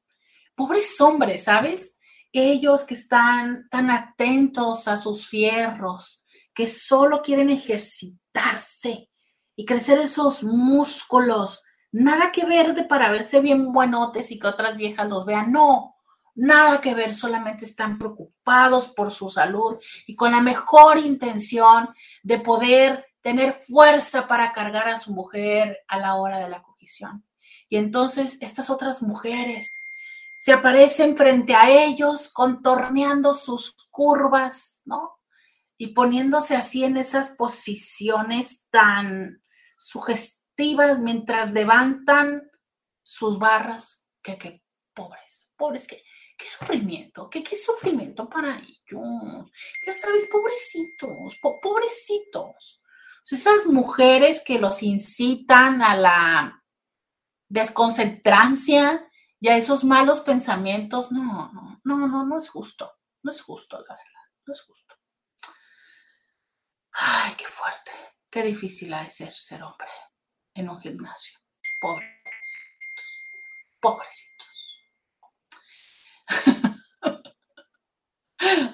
pobres hombres, ¿sabes? Ellos que están tan atentos a sus fierros, que solo quieren ejercitarse y crecer esos músculos Nada que ver de para verse bien buenotes y que otras viejas los vean. No, nada que ver, solamente están preocupados por su salud y con la mejor intención de poder tener fuerza para cargar a su mujer a la hora de la cogición. Y entonces estas otras mujeres se aparecen frente a ellos contorneando sus curvas, ¿no? Y poniéndose así en esas posiciones tan sugestivas mientras levantan sus barras. Que, que pobres, pobres, que, qué sufrimiento, qué, qué sufrimiento para ellos. Ya sabes, pobrecitos, pobrecitos. esas mujeres que los incitan a la desconcentrancia y a esos malos pensamientos, no, no, no, no, no es justo, no es justo, la verdad, no es justo. Ay, qué fuerte, qué difícil ha de ser ser hombre en un gimnasio. Pobrecitos. Pobrecitos.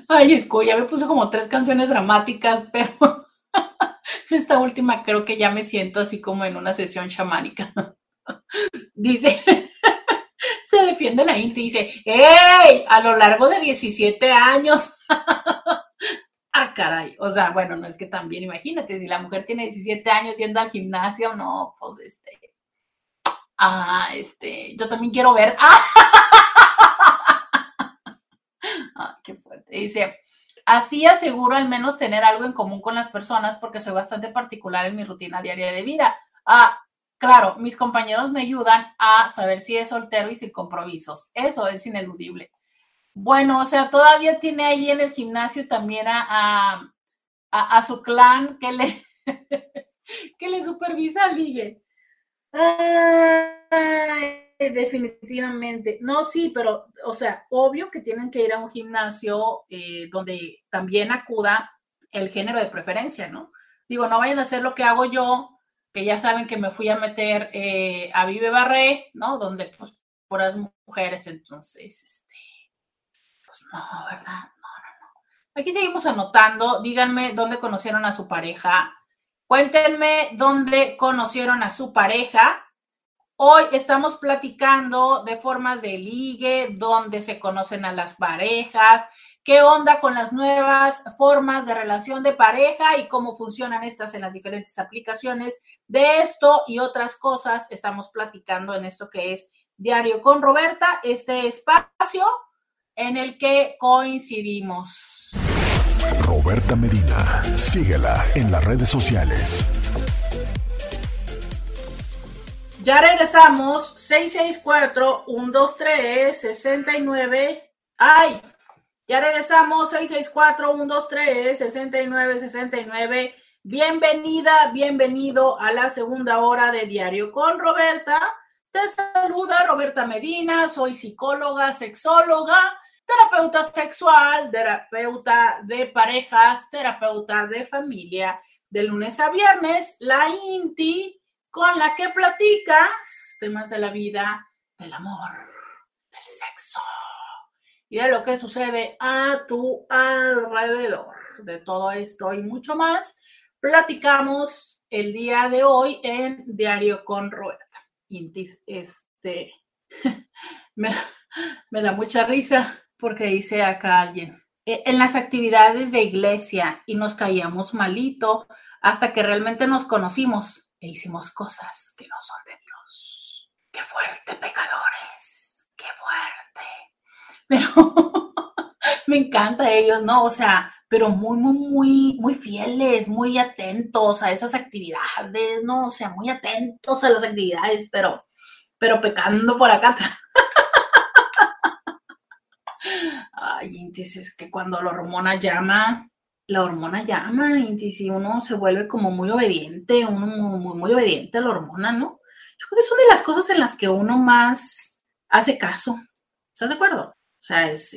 Ay, Esco, ya me puse como tres canciones dramáticas, pero esta última creo que ya me siento así como en una sesión chamánica. Dice, se defiende la Inti, dice, ¡Ey! A lo largo de 17 años Ah, caray. O sea, bueno, no es que también, imagínate, si la mujer tiene 17 años yendo al gimnasio, no, pues este. Ah, este, yo también quiero ver. Ah, qué fuerte. Dice, así aseguro al menos tener algo en común con las personas porque soy bastante particular en mi rutina diaria de vida. Ah, claro, mis compañeros me ayudan a saber si es soltero y sin compromisos. Eso es ineludible. Bueno, o sea, todavía tiene ahí en el gimnasio también a, a, su clan que le, que le supervisa al ligue. definitivamente. No, sí, pero, o sea, obvio que tienen que ir a un gimnasio eh, donde también acuda el género de preferencia, ¿no? Digo, no vayan a hacer lo que hago yo, que ya saben que me fui a meter eh, a Vive Barré, ¿no? Donde, pues, puras mujeres, entonces, no, ¿verdad? No, no, no. Aquí seguimos anotando. Díganme dónde conocieron a su pareja. Cuéntenme dónde conocieron a su pareja. Hoy estamos platicando de formas de ligue, dónde se conocen a las parejas, qué onda con las nuevas formas de relación de pareja y cómo funcionan estas en las diferentes aplicaciones. De esto y otras cosas estamos platicando en esto que es Diario con Roberta, este espacio en el que coincidimos. Roberta Medina, síguela en las redes sociales. Ya regresamos, 664-123-69. ¡Ay! Ya regresamos, 664-123-6969. Bienvenida, bienvenido a la segunda hora de Diario con Roberta. Te saluda Roberta Medina, soy psicóloga, sexóloga, terapeuta sexual, terapeuta de parejas, terapeuta de familia, de lunes a viernes, la INTI, con la que platicas temas de la vida, del amor, del sexo y de lo que sucede a tu alrededor. De todo esto y mucho más, platicamos el día de hoy en Diario con Roberta. Este, me, me da mucha risa porque dice acá alguien, e, en las actividades de iglesia y nos caíamos malito hasta que realmente nos conocimos e hicimos cosas que no son de Dios. Qué fuerte, pecadores, qué fuerte. Pero me encanta ellos, ¿no? O sea, pero muy, muy, muy, muy fieles, muy atentos a esas actividades, ¿no? O sea, muy atentos a las actividades, pero, pero pecando por acá Ay, Intis, es que cuando la hormona llama, la hormona llama, Intis, y uno se vuelve como muy obediente, uno muy, muy, obediente a la hormona, ¿no? Yo creo que es una de las cosas en las que uno más hace caso. ¿Estás de acuerdo? O sea, es,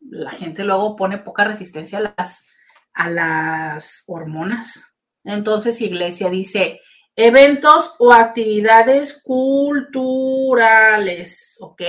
la gente luego pone poca resistencia a las, a las hormonas. Entonces, Iglesia dice, eventos o actividades culturales, ¿ok?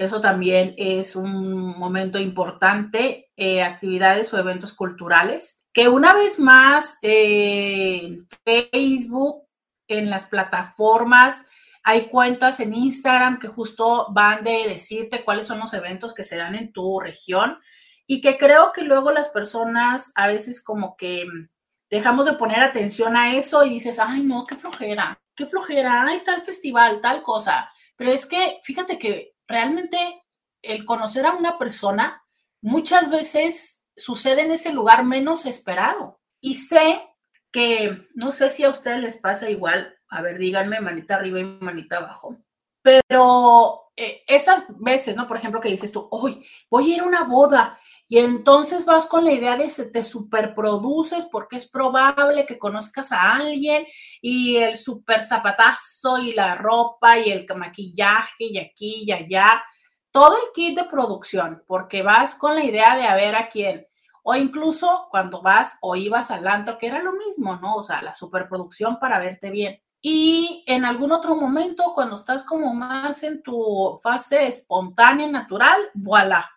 Eso también es un momento importante, eh, actividades o eventos culturales, que una vez más eh, Facebook, en las plataformas, hay cuentas en Instagram que justo van de decirte cuáles son los eventos que se dan en tu región y que creo que luego las personas a veces como que dejamos de poner atención a eso y dices, ay, no, qué flojera, qué flojera, hay tal festival, tal cosa. Pero es que fíjate que realmente el conocer a una persona muchas veces sucede en ese lugar menos esperado. Y sé que, no sé si a ustedes les pasa igual, a ver, díganme manita arriba y manita abajo, pero eh, esas veces, ¿no? Por ejemplo, que dices tú, hoy voy a ir a una boda y entonces vas con la idea de que te superproduces porque es probable que conozcas a alguien y el super zapatazo y la ropa y el maquillaje y aquí y allá, todo el kit de producción, porque vas con la idea de a ver a quién. O incluso cuando vas o ibas al antro, que era lo mismo, ¿no? O sea, la superproducción para verte bien. Y en algún otro momento, cuando estás como más en tu fase espontánea, natural, voilà,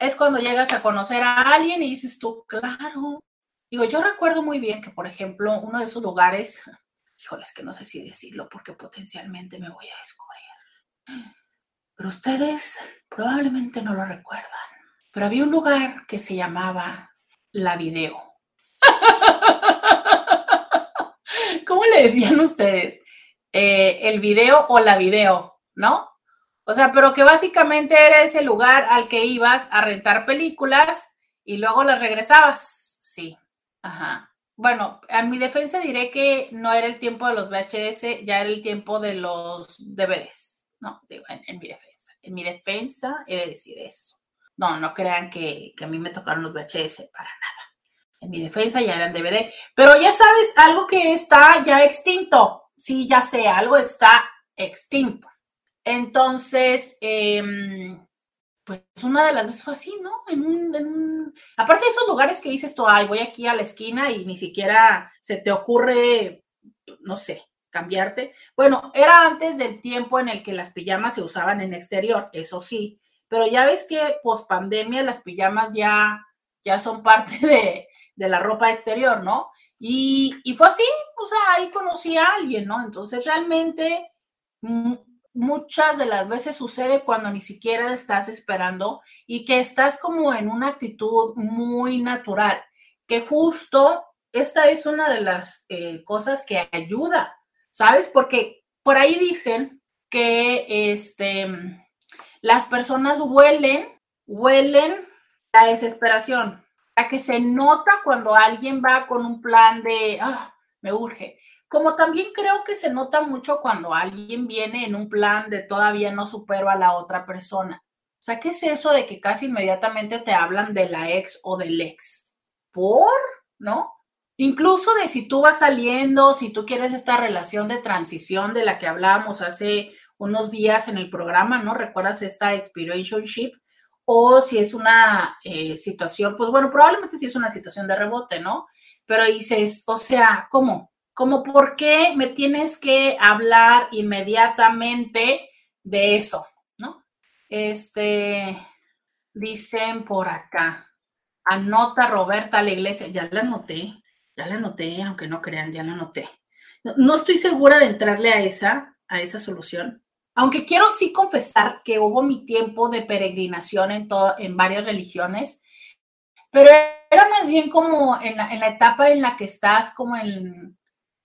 es cuando llegas a conocer a alguien y dices tú, claro. Digo, yo recuerdo muy bien que, por ejemplo, uno de esos lugares, híjoles, que no sé si decirlo porque potencialmente me voy a descubrir. Pero ustedes probablemente no lo recuerdan. Pero había un lugar que se llamaba La Video. ¿Cómo le decían ustedes? Eh, el video o la video, ¿no? O sea, pero que básicamente era ese lugar al que ibas a rentar películas y luego las regresabas. Sí, ajá. Bueno, a mi defensa diré que no era el tiempo de los VHS, ya era el tiempo de los DVDs. No, digo, en, mi defensa. En mi defensa he de decir eso. No, no crean que, que a mí me tocaron los VHS, para nada. En mi defensa ya eran DVD. Pero ya sabes, algo que está ya extinto. Sí, ya sé, algo está extinto. Entonces, em, pues una de las veces fue así, ¿no? En un, Aparte de esos lugares que dices tú, ay, voy aquí a la esquina y ni siquiera se te ocurre, no sé, cambiarte. Bueno, era antes del tiempo en el que las pijamas se usaban en exterior, eso sí, pero ya ves que post pandemia las pijamas ya, ya son parte de, de la ropa exterior, ¿no? Y, y, fue así, o sea, ahí conocí a alguien, ¿no? Entonces realmente mm, muchas de las veces sucede cuando ni siquiera estás esperando y que estás como en una actitud muy natural, que justo esta es una de las eh, cosas que ayuda, ¿sabes? Porque por ahí dicen que este, las personas huelen, huelen la desesperación, a que se nota cuando alguien va con un plan de, ah, me urge. Como también creo que se nota mucho cuando alguien viene en un plan de todavía no supero a la otra persona. O sea, ¿qué es eso de que casi inmediatamente te hablan de la ex o del ex? ¿Por? ¿No? Incluso de si tú vas saliendo, si tú quieres esta relación de transición de la que hablábamos hace unos días en el programa, ¿no? ¿Recuerdas esta expirationship? O si es una eh, situación, pues bueno, probablemente sí es una situación de rebote, ¿no? Pero dices, o sea, ¿cómo? Como por qué me tienes que hablar inmediatamente de eso, ¿no? Este, dicen por acá, anota Roberta la iglesia, ya la anoté, ya la anoté, aunque no crean, ya la anoté. No, estoy segura de entrarle a esa, a esa solución, aunque quiero sí confesar que hubo mi tiempo de peregrinación en, en varias religiones, pero era más bien como en la, en la etapa en la que estás como en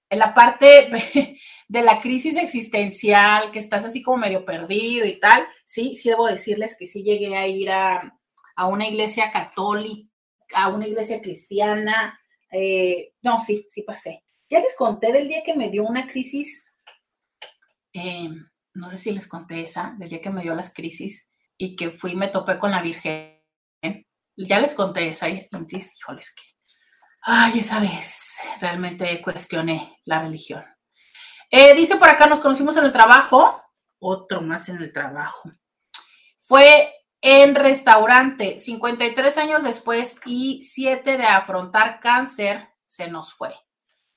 en la parte de la crisis existencial, que estás así como medio perdido y tal, sí, sí debo decirles que sí llegué a ir a, una iglesia católica, a una iglesia cristiana. Eh, no, sí, sí pasé. Ya les conté del día que me dio una crisis, eh, no sé si les conté esa, del día que me dio las crisis y que fui y me topé con la Virgen. Ya les conté esa, y híjoles, que Ay, esa vez realmente cuestioné la religión. Eh, dice por acá, nos conocimos en el trabajo, otro más en el trabajo. Fue en restaurante, 53 años después y siete de afrontar cáncer, se nos fue.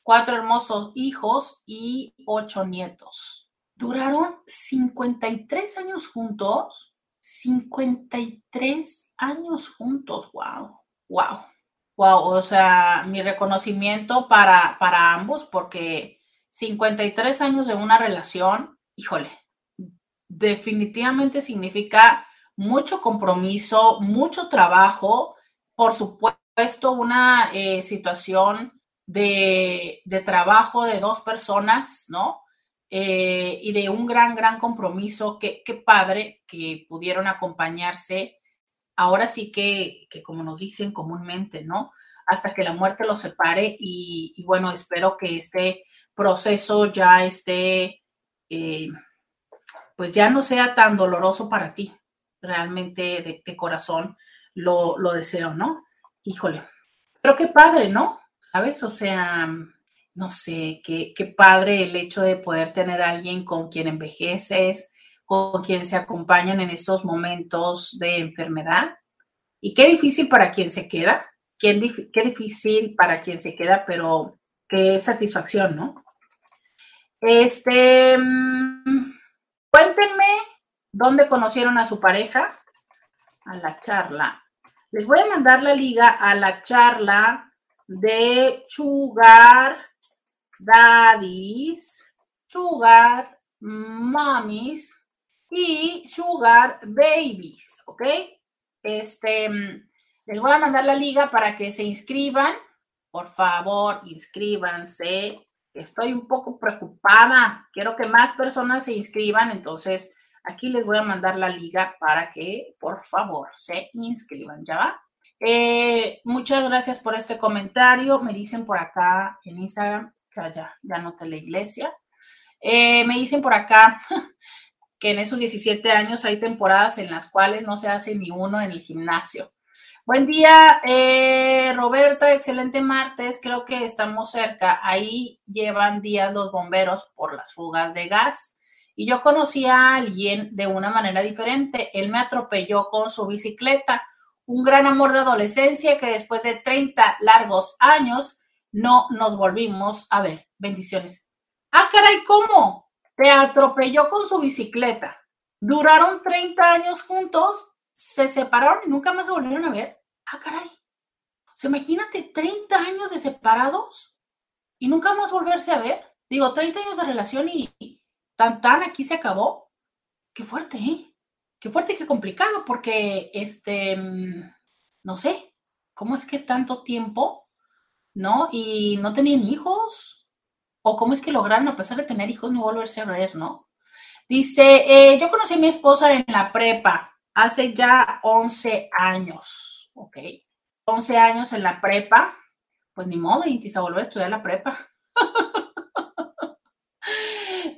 Cuatro hermosos hijos y ocho nietos. Duraron 53 años juntos. 53 años juntos, wow, wow. Wow, o sea, mi reconocimiento para, para ambos, porque 53 años de una relación, híjole, definitivamente significa mucho compromiso, mucho trabajo, por supuesto, una eh, situación de, trabajo de dos personas, ¿no? Eh, y de un gran, gran compromiso. Qué, qué padre que pudieron acompañarse ahora sí que, como nos dicen comúnmente, ¿no? Hasta que la muerte los separe y, bueno, espero que este proceso ya esté, eh, pues ya no sea tan doloroso para ti. Realmente de, corazón lo, deseo, ¿no? Híjole. Pero qué padre, ¿no? ¿Sabes? O sea, no sé, qué, qué padre el hecho de poder tener a alguien con quien envejeces, con quien se acompañan en estos momentos de enfermedad. Y qué difícil para quien se queda, qué, qué difícil para quien se queda, pero qué satisfacción, ¿no? Este, mm, cuéntenme dónde conocieron a su pareja, a la charla. Les voy a mandar la liga a la charla de Sugar Daddies, Sugar Mommies y Sugar Babies, ¿ok? Este, les voy a mandar la liga para que se inscriban. Por favor, inscríbanse. Estoy un poco preocupada. Quiero que más personas se inscriban. Entonces, aquí les voy a mandar la liga para que, por favor, se inscriban. ¿Ya va? Eh, muchas gracias por este comentario. Me dicen por acá en Instagram, ya, ya, ya noté la iglesia. Eh, me dicen por acá, que en esos 17 años hay temporadas en las cuales no se hace ni uno en el gimnasio. Buen día, eh, Roberta, excelente martes, creo que estamos cerca. Ahí llevan días los bomberos por las fugas de gas. Y yo conocí a alguien de una manera diferente. Él me atropelló con su bicicleta. Un gran amor de adolescencia que después de 30 largos años no nos volvimos a ver. Bendiciones. Ah, caray, ¿cómo? Te atropelló con su bicicleta. Duraron 30 años juntos, se separaron y nunca más se volvieron a ver. Ah, caray. O sea, imagínate 30 años de separados y nunca más volverse a ver. Digo, 30 años de relación y tan tan aquí se acabó. qué fuerte, ¿eh? Qué fuerte y qué complicado, porque, este, no sé, ¿cómo es que tanto tiempo, ¿no? Y no tenían hijos, o cómo es que lograron, a pesar de tener hijos, no volverse a ver, ¿no? Dice, eh, yo conocí a mi esposa en la prepa hace ya 11 años, ¿ok? 11 años en la prepa, pues ni modo, y a volver a estudiar la prepa.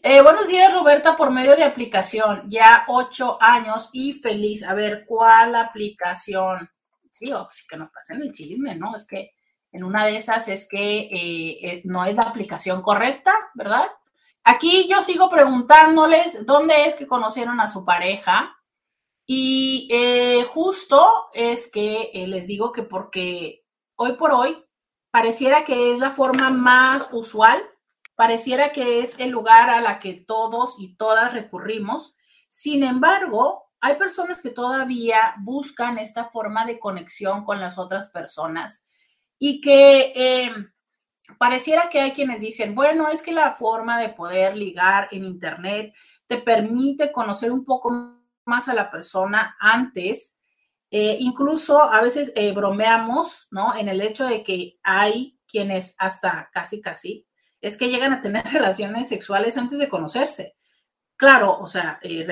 Eh, buenos días, Roberta, por medio de aplicación, ya ocho años y feliz. A ver, ¿cuál aplicación? Sí, o sí que nos pasen el chisme, ¿no? Es que en una de esas es que eh, eh, no es la aplicación correcta, ¿verdad? Aquí yo sigo preguntándoles dónde es que conocieron a su pareja. Y justo es que les digo que porque hoy por hoy pareciera que es la forma más usual pareciera que es el lugar a la que todos y todas recurrimos. Sin embargo, hay personas que todavía buscan esta forma de conexión con las otras personas y que em, pareciera que hay quienes dicen, bueno, es que la forma de poder ligar en Internet te permite conocer un poco más a la persona antes. Eh, incluso a veces eh, bromeamos, ¿no? En el hecho de que hay quienes hasta casi, casi es que llegan a tener relaciones sexuales antes de conocerse. Claro, o sea, eh,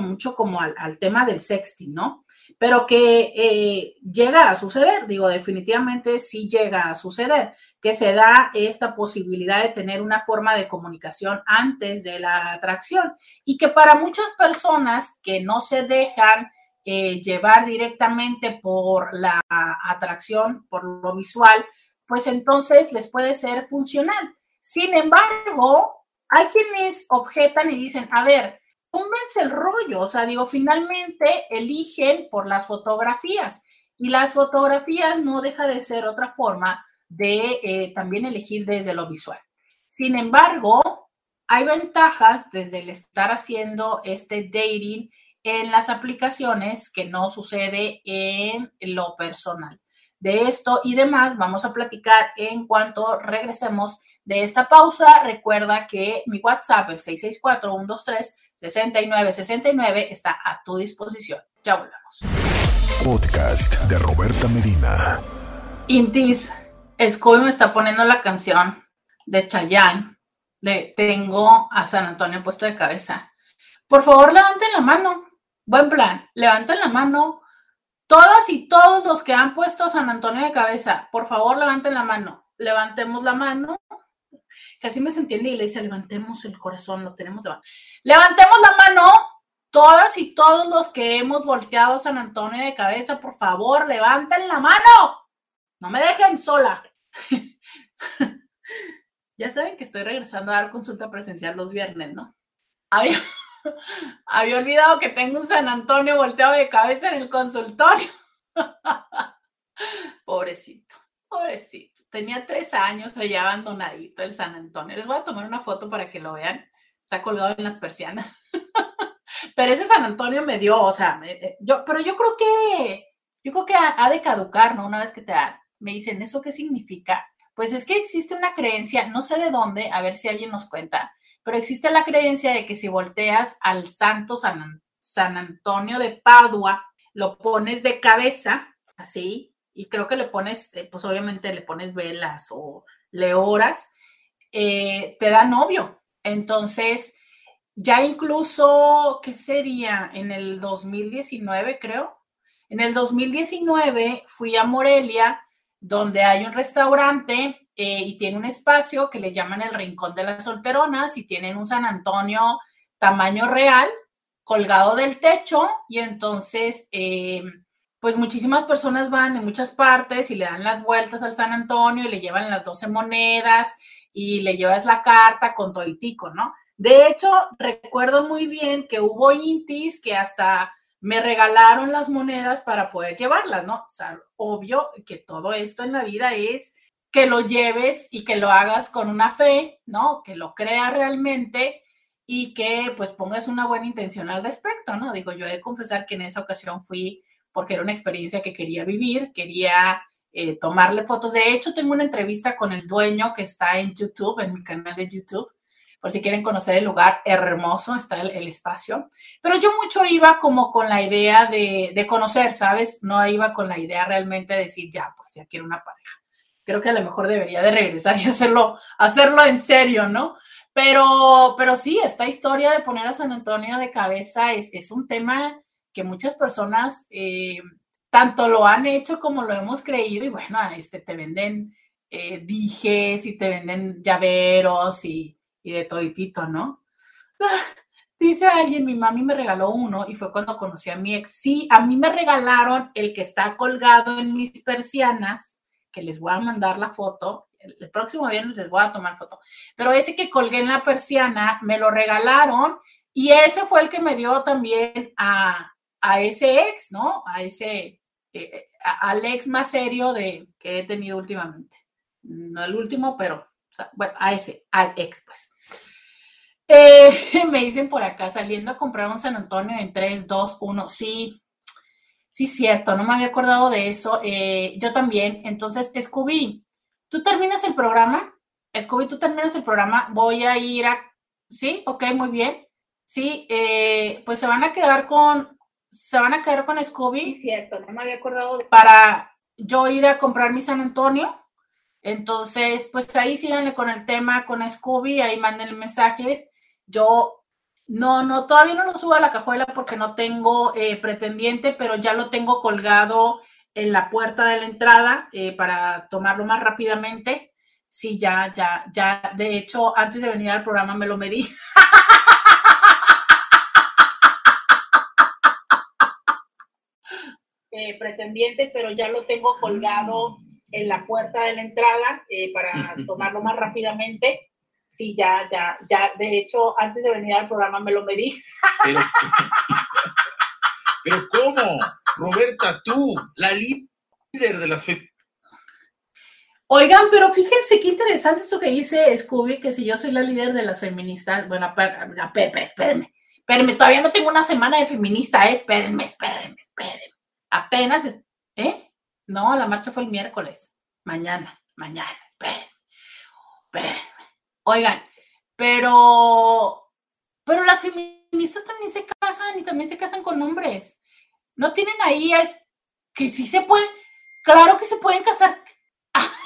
mucho como al, tema del sexting, ¿no? Pero que eh, llega a suceder, digo, definitivamente sí llega a suceder, que se da esta posibilidad de tener una forma de comunicación antes de la atracción y que para muchas personas que no se dejan eh, llevar directamente por la atracción, por lo visual, pues entonces les puede ser funcional. Sin embargo, hay quienes objetan y dicen, a ver, pónganse el rollo, o sea, digo, finalmente eligen por las fotografías y las fotografías no deja de ser otra forma de eh, también elegir desde lo visual. Sin embargo, hay ventajas desde el estar haciendo este dating en las aplicaciones que no sucede en lo personal. De esto y demás vamos a platicar en cuanto regresemos de esta pausa. Recuerda que mi WhatsApp, el 664-123-6969, está a tu disposición. Ya volvemos. Podcast de Roberta Medina. Intis, Scoy me está poniendo la canción de Chayanne de Tengo a San Antonio puesto de cabeza. Por favor, levanten la mano. Buen plan. Levanten la mano. Todas y todos los que han puesto a San Antonio de cabeza, por favor, levanten la mano. Levantemos la mano que así me sentí en la iglesia, levantemos el corazón, lo tenemos de Levantemos la mano, todas y todos los que hemos volteado San Antonio de cabeza, por favor, levanten la mano. No me dejen sola. ya saben que estoy regresando a dar consulta presencial los viernes, ¿no? Había, había olvidado que tengo un San Antonio volteado de cabeza en el consultorio. Pobrecito. Pobrecito, tenía tres años allá abandonadito el San Antonio. Les voy a tomar una foto para que lo vean. Está colgado en las persianas. pero ese San Antonio me dio, o sea, eh, yo, pero yo creo que, yo creo que ha, de caducar, ¿no? Una vez que te me dicen, ¿eso qué significa? Pues es que existe una creencia, no sé de dónde, a ver si alguien nos cuenta, pero existe la creencia de que si volteas al santo San, San Antonio de Padua, lo pones de cabeza, así, y creo que le pones, eh, pues obviamente le pones velas o le horas, eh, te da novio. Entonces, ya incluso, ¿qué sería? En el 2019, creo. En el 2019 fui a Morelia, donde hay un restaurante eh, y tiene un espacio que le llaman el Rincón de las Solteronas y tienen un San Antonio tamaño real colgado del techo y entonces pues muchísimas personas van de muchas partes y le dan las vueltas al San Antonio y le llevan las 12 monedas y le llevas la carta con toitico, ¿no? De hecho, recuerdo muy bien que hubo intis que hasta me regalaron las monedas para poder llevarlas, ¿no? O sea, obvio que todo esto en la vida es que lo lleves y que lo hagas con una fe, ¿no? Que lo creas realmente y que pues pongas una buena intención al respecto, ¿no? Digo, yo he de confesar que en esa ocasión fui porque era una experiencia que quería vivir, quería eh, tomarle fotos. De hecho, tengo una entrevista con el dueño que está en YouTube, en mi canal de YouTube, por si quieren conocer el lugar hermoso, está el, espacio. Pero yo mucho iba como con la idea de, de, conocer, ¿sabes? No iba con la idea realmente de decir, ya, pues ya quiero una pareja. Creo que a lo mejor debería de regresar y hacerlo, hacerlo en serio, ¿no? Pero, pero sí, esta historia de poner a San Antonio de cabeza es, es un tema que muchas personas eh, tanto lo han hecho como lo hemos creído y bueno, este, te venden eh, dijes y te venden llaveros y, y de toditito, ¿no? Dice alguien, mi mami me regaló uno y fue cuando conocí a mi ex. Sí, a mí me regalaron el que está colgado en mis persianas, que les voy a mandar la foto. El, próximo viernes les voy a tomar foto. Pero ese que colgué en la persiana, me lo regalaron y ese fue el que me dio también a, a ese ex, ¿no? A ese, eh, al ex más serio de, que he tenido últimamente. No el último, pero, bueno, a ese, al ex, pues. Eh, me dicen por acá, saliendo a comprar un San Antonio en 3, 2, 1, sí, sí, cierto, no me había acordado de eso. Eh, yo también. Entonces, Scooby, tú terminas el programa. Scooby, tú terminas el programa. Voy a ir a. Sí, ok, muy bien. Sí, pues se van a quedar con se van a quedar con Scooby. Sí, cierto, no me había acordado. Para yo ir a comprar mi San Antonio. Entonces, pues ahí síganle con el tema con Scooby, ahí manden mensajes. Yo no, no, todavía no lo subo a la cajuela porque no tengo eh, pretendiente, pero ya lo tengo colgado en la puerta de la entrada eh, para tomarlo más rápidamente. Sí, ya, ya, ya. De hecho, antes de venir al programa me lo medí. Eh, pretendiente, pero ya lo tengo colgado en la puerta de la entrada eh, para tomarlo más rápidamente. Sí, ya, ya, ya. De hecho, antes de venir al programa me lo medí. Pero, pero ¿cómo? Roberta, tú, la líder de las Oigan, pero fíjense qué interesante esto que dice Scooby, que si yo soy la líder de las feministas, bueno, Pepe, espérenme, espérenme, todavía no tengo una semana de feminista, ¿eh? espérenme, espérenme, espérenme. Apenas, ¿eh? No, la marcha fue el miércoles. Mañana, mañana, esperen, esperen. Oigan, pero, pero las feministas también se casan y también se casan con hombres. No tienen ahí, es que sí se pueden, claro que se pueden casar.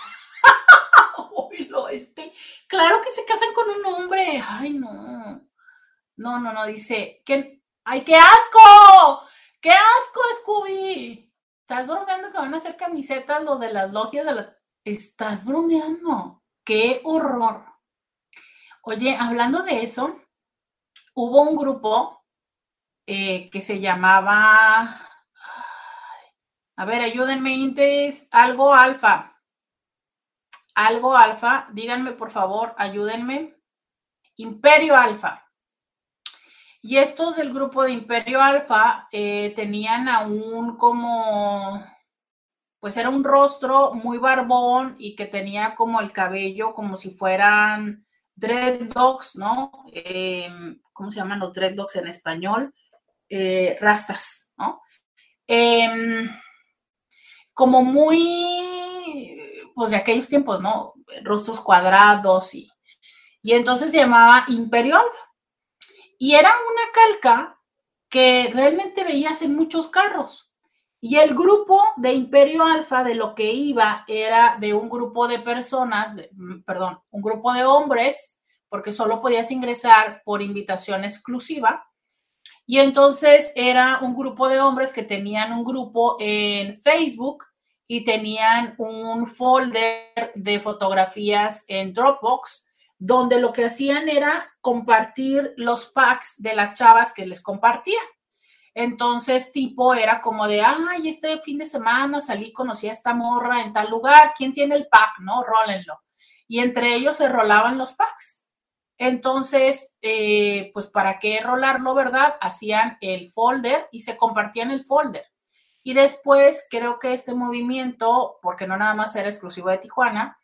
este, claro que se casan con un hombre. Ay, no. No, no, no, dice que, ay, qué asco. ¡Qué asco, Scooby! ¿Estás bromeando que van a hacer camisetas los de las logias de la... Estás bromeando. ¡Qué horror! Oye, hablando de eso, hubo un grupo eh, que se llamaba... A ver, ayúdenme, Intes, algo alfa. Algo alfa, díganme por favor, ayúdenme. Imperio Alfa. Y estos del grupo de Imperio Alfa eh, tenían aún como, pues era un rostro muy barbón y que tenía como el cabello como si fueran dreadlocks, ¿no? Em, ¿Cómo se llaman los dreadlocks en español? Eh, rastas, ¿no? Em, como muy, pues de aquellos tiempos, ¿no? Rostros cuadrados y, y entonces se llamaba Imperio Alfa. Y era una calca que realmente veías en muchos carros. Y el grupo de Imperio Alfa de lo que iba era de un grupo de personas, mm, perdón, un grupo de hombres, porque solo podías ingresar por invitación exclusiva. Y entonces era un grupo de hombres que tenían un grupo en Facebook y tenían un folder de fotografías en Dropbox donde lo que hacían era compartir los packs de las chavas que les compartía. Entonces, tipo, era como de, ay, este fin de semana salí, conocí a esta morra en tal lugar, ¿quién tiene el pack? No, rólenlo. Y entre ellos se rolaban los packs. Entonces, eh, pues, ¿para qué rolarlo, verdad? Hacían el folder y se compartían el folder. Y después, creo que este movimiento, porque no nada más era exclusivo de Tijuana,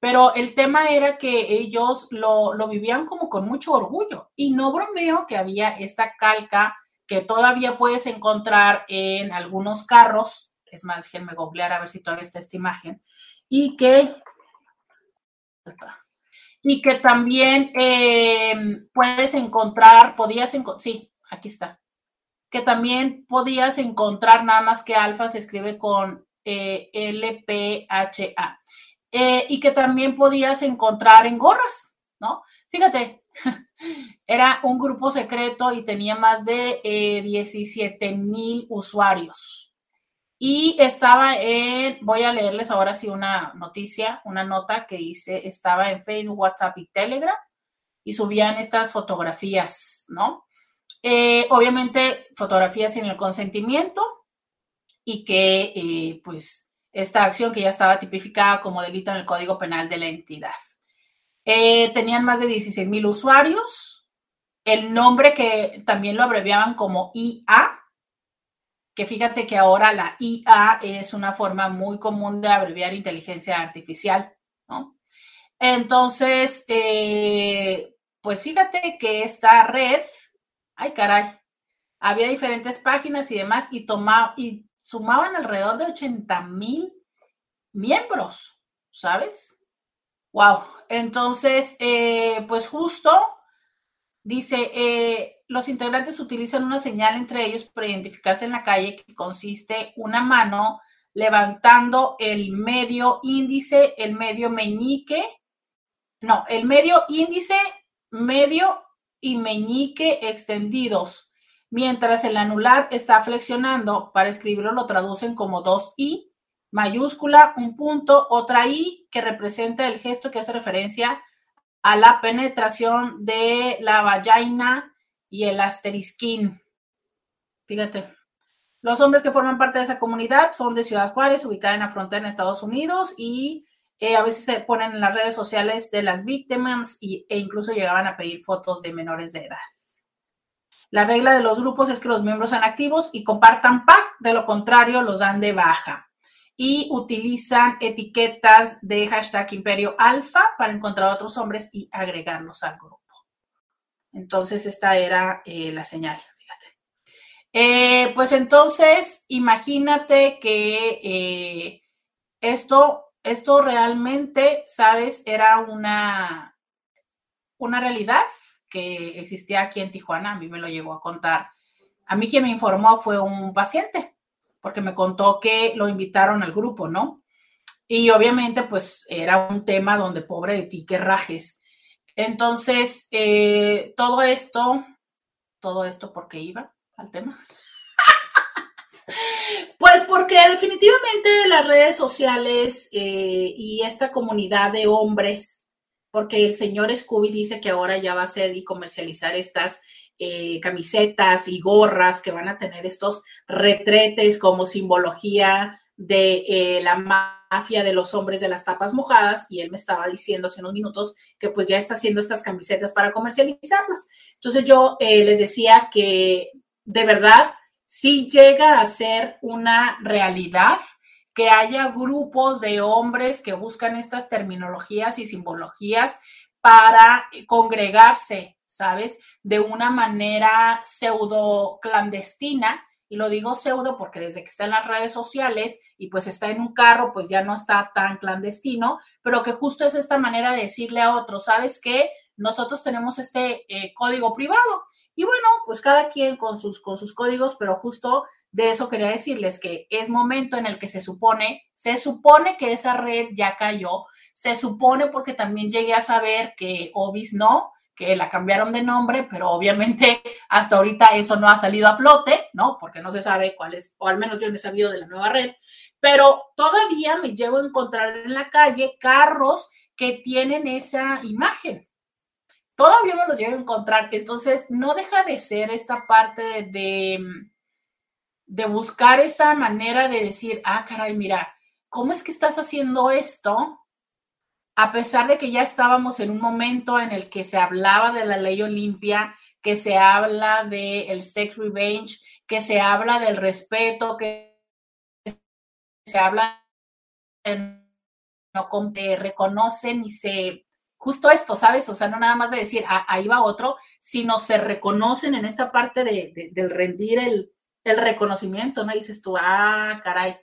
pero el tema era que ellos lo, vivían como con mucho orgullo. Y no bromeo que había esta calca que todavía puedes encontrar en algunos carros, es más, déjenme googlear a ver si todavía está esta imagen, y que, y que también eh, puedes encontrar, podías encontrar, sí, aquí está, que también podías encontrar, nada más que alfa se escribe con eh, LPHA, eh, y que también podías encontrar en gorras, ¿no? Fíjate, era un grupo secreto y tenía más de 17 mil usuarios. Y estaba en, voy a leerles ahora sí una noticia, una nota que hice, estaba en Facebook, WhatsApp y Telegram y subían estas fotografías, ¿no? Eh, obviamente fotografías sin el consentimiento y que eh, pues esta acción que ya estaba tipificada como delito en el Código Penal de la entidad. Eh, tenían más de 16 mil usuarios. El nombre que también lo abreviaban como IA, que fíjate que ahora la IA es una forma muy común de abreviar inteligencia artificial, ¿no? Entonces, eh, pues fíjate que esta red, ay caray, había diferentes páginas y demás y, tomaba, y sumaban alrededor de 80 mil miembros, ¿sabes? Wow. Entonces, eh, pues justo dice, eh, los integrantes utilizan una señal entre ellos para identificarse en la calle que consiste una mano levantando el medio índice, el medio meñique, no, el medio índice, medio y meñique extendidos, mientras el anular está flexionando, para escribirlo lo traducen como dos i, mayúscula, un punto, otra i, que representa el gesto que hace referencia a la penetración de la vagina y el asterisquín. Fíjate. Los hombres que forman parte de esa comunidad son de Ciudad Juárez, ubicada en la frontera en Estados Unidos, y eh, a veces se ponen en las redes sociales de las víctimas y, e incluso llegaban a pedir fotos de menores de edad. La regla de los grupos es que los miembros sean activos y compartan PAC, de lo contrario los dan de baja. Y utilizan etiquetas de hashtag Imperio Alfa para encontrar a otros hombres y agregarlos al grupo. Entonces, esta era eh, la señal, fíjate. Eh, pues entonces, imagínate que eh, esto, esto realmente, ¿sabes? Era una, una realidad que existía aquí en Tijuana. A mí me lo llegó a contar. A mí quien me informó fue un paciente, porque me contó que lo invitaron al grupo, ¿no? Y obviamente, pues era un tema donde pobre de ti que rajes entonces, eh, todo esto, todo esto, ¿por qué iba al tema? Pues porque definitivamente las redes sociales eh, y esta comunidad de hombres, porque el señor Scooby dice que ahora ya va a hacer y comercializar estas eh, camisetas y gorras que van a tener estos retretes como simbología de eh, la mafia de los hombres de las tapas mojadas y él me estaba diciendo hace unos minutos que pues ya está haciendo estas camisetas para comercializarlas. Entonces yo eh, les decía que de verdad si llega a ser una realidad que haya grupos de hombres que buscan estas terminologías y simbologías para congregarse, ¿sabes? De una manera pseudo clandestina y lo digo pseudo porque desde que está en las redes sociales y pues está en un carro, pues ya no está tan clandestino, pero que justo es esta manera de decirle a otros, ¿sabes qué? Nosotros tenemos este eh, código privado. Y bueno, pues cada quien con sus, con sus códigos, pero justo de eso quería decirles que es momento en el que se supone, se supone que esa red ya cayó, se supone porque también llegué a saber que Obis no, que la cambiaron de nombre, pero obviamente hasta ahorita eso no ha salido a flote, ¿no? Porque no se sabe cuál es, o al menos yo no he sabido de la nueva red, pero todavía me llevo a encontrar en la calle carros que tienen esa imagen. Todavía me los llevo a encontrar. Entonces, no deja de ser esta parte de, de buscar esa manera de decir, ah, caray, mira, ¿cómo es que estás haciendo esto? a pesar de que ya estábamos en un momento en el que se hablaba de la ley Olimpia, que se habla del el sex revenge, que se habla del respeto, que se habla de no te reconocen y se justo esto, ¿sabes? O sea, no nada más de decir ah, ahí va otro, sino se reconocen en esta parte de, del rendir el, el reconocimiento, ¿no? dices tú, ah, caray,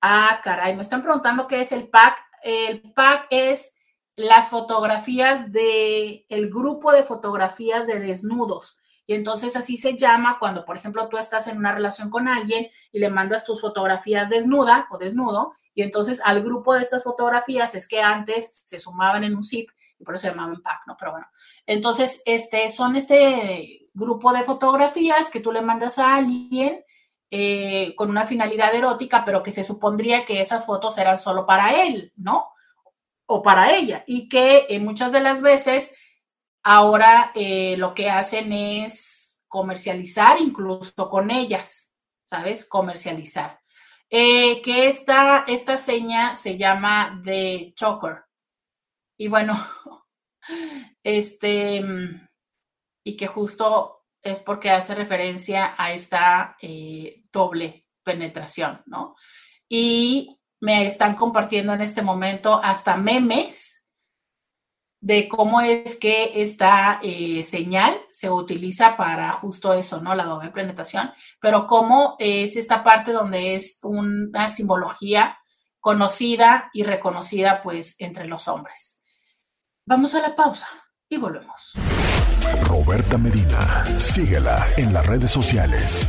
ah, caray, me están preguntando qué es el PAC el PAC es las fotografías de el grupo de fotografías de desnudos. Y entonces así se llama cuando, por ejemplo, tú estás en una relación con alguien y le mandas tus fotografías desnuda o desnudo, y entonces al grupo de estas fotografías es que antes se sumaban en un zip y por eso se llamaban pack, ¿no? Pero bueno, entonces este, son este grupo de fotografías que tú le mandas a alguien eh, con una finalidad erótica, pero que se supondría que esas fotos eran solo para él, ¿no? O para ella, y que eh, muchas de las veces ahora eh, lo que hacen es comercializar incluso con ellas, ¿sabes? Comercializar. que esta, esta seña se llama de choker. Y bueno, este, y que justo es porque hace referencia a esta eh, doble penetración, ¿no? Y me están compartiendo en este momento hasta memes de cómo es que esta eh, señal se utiliza para justo eso, ¿no? La doble penetración, pero cómo es esta parte donde es una simbología conocida y reconocida pues entre los hombres. Vamos a la pausa y volvemos. Roberta Medina. Síguela en las redes sociales.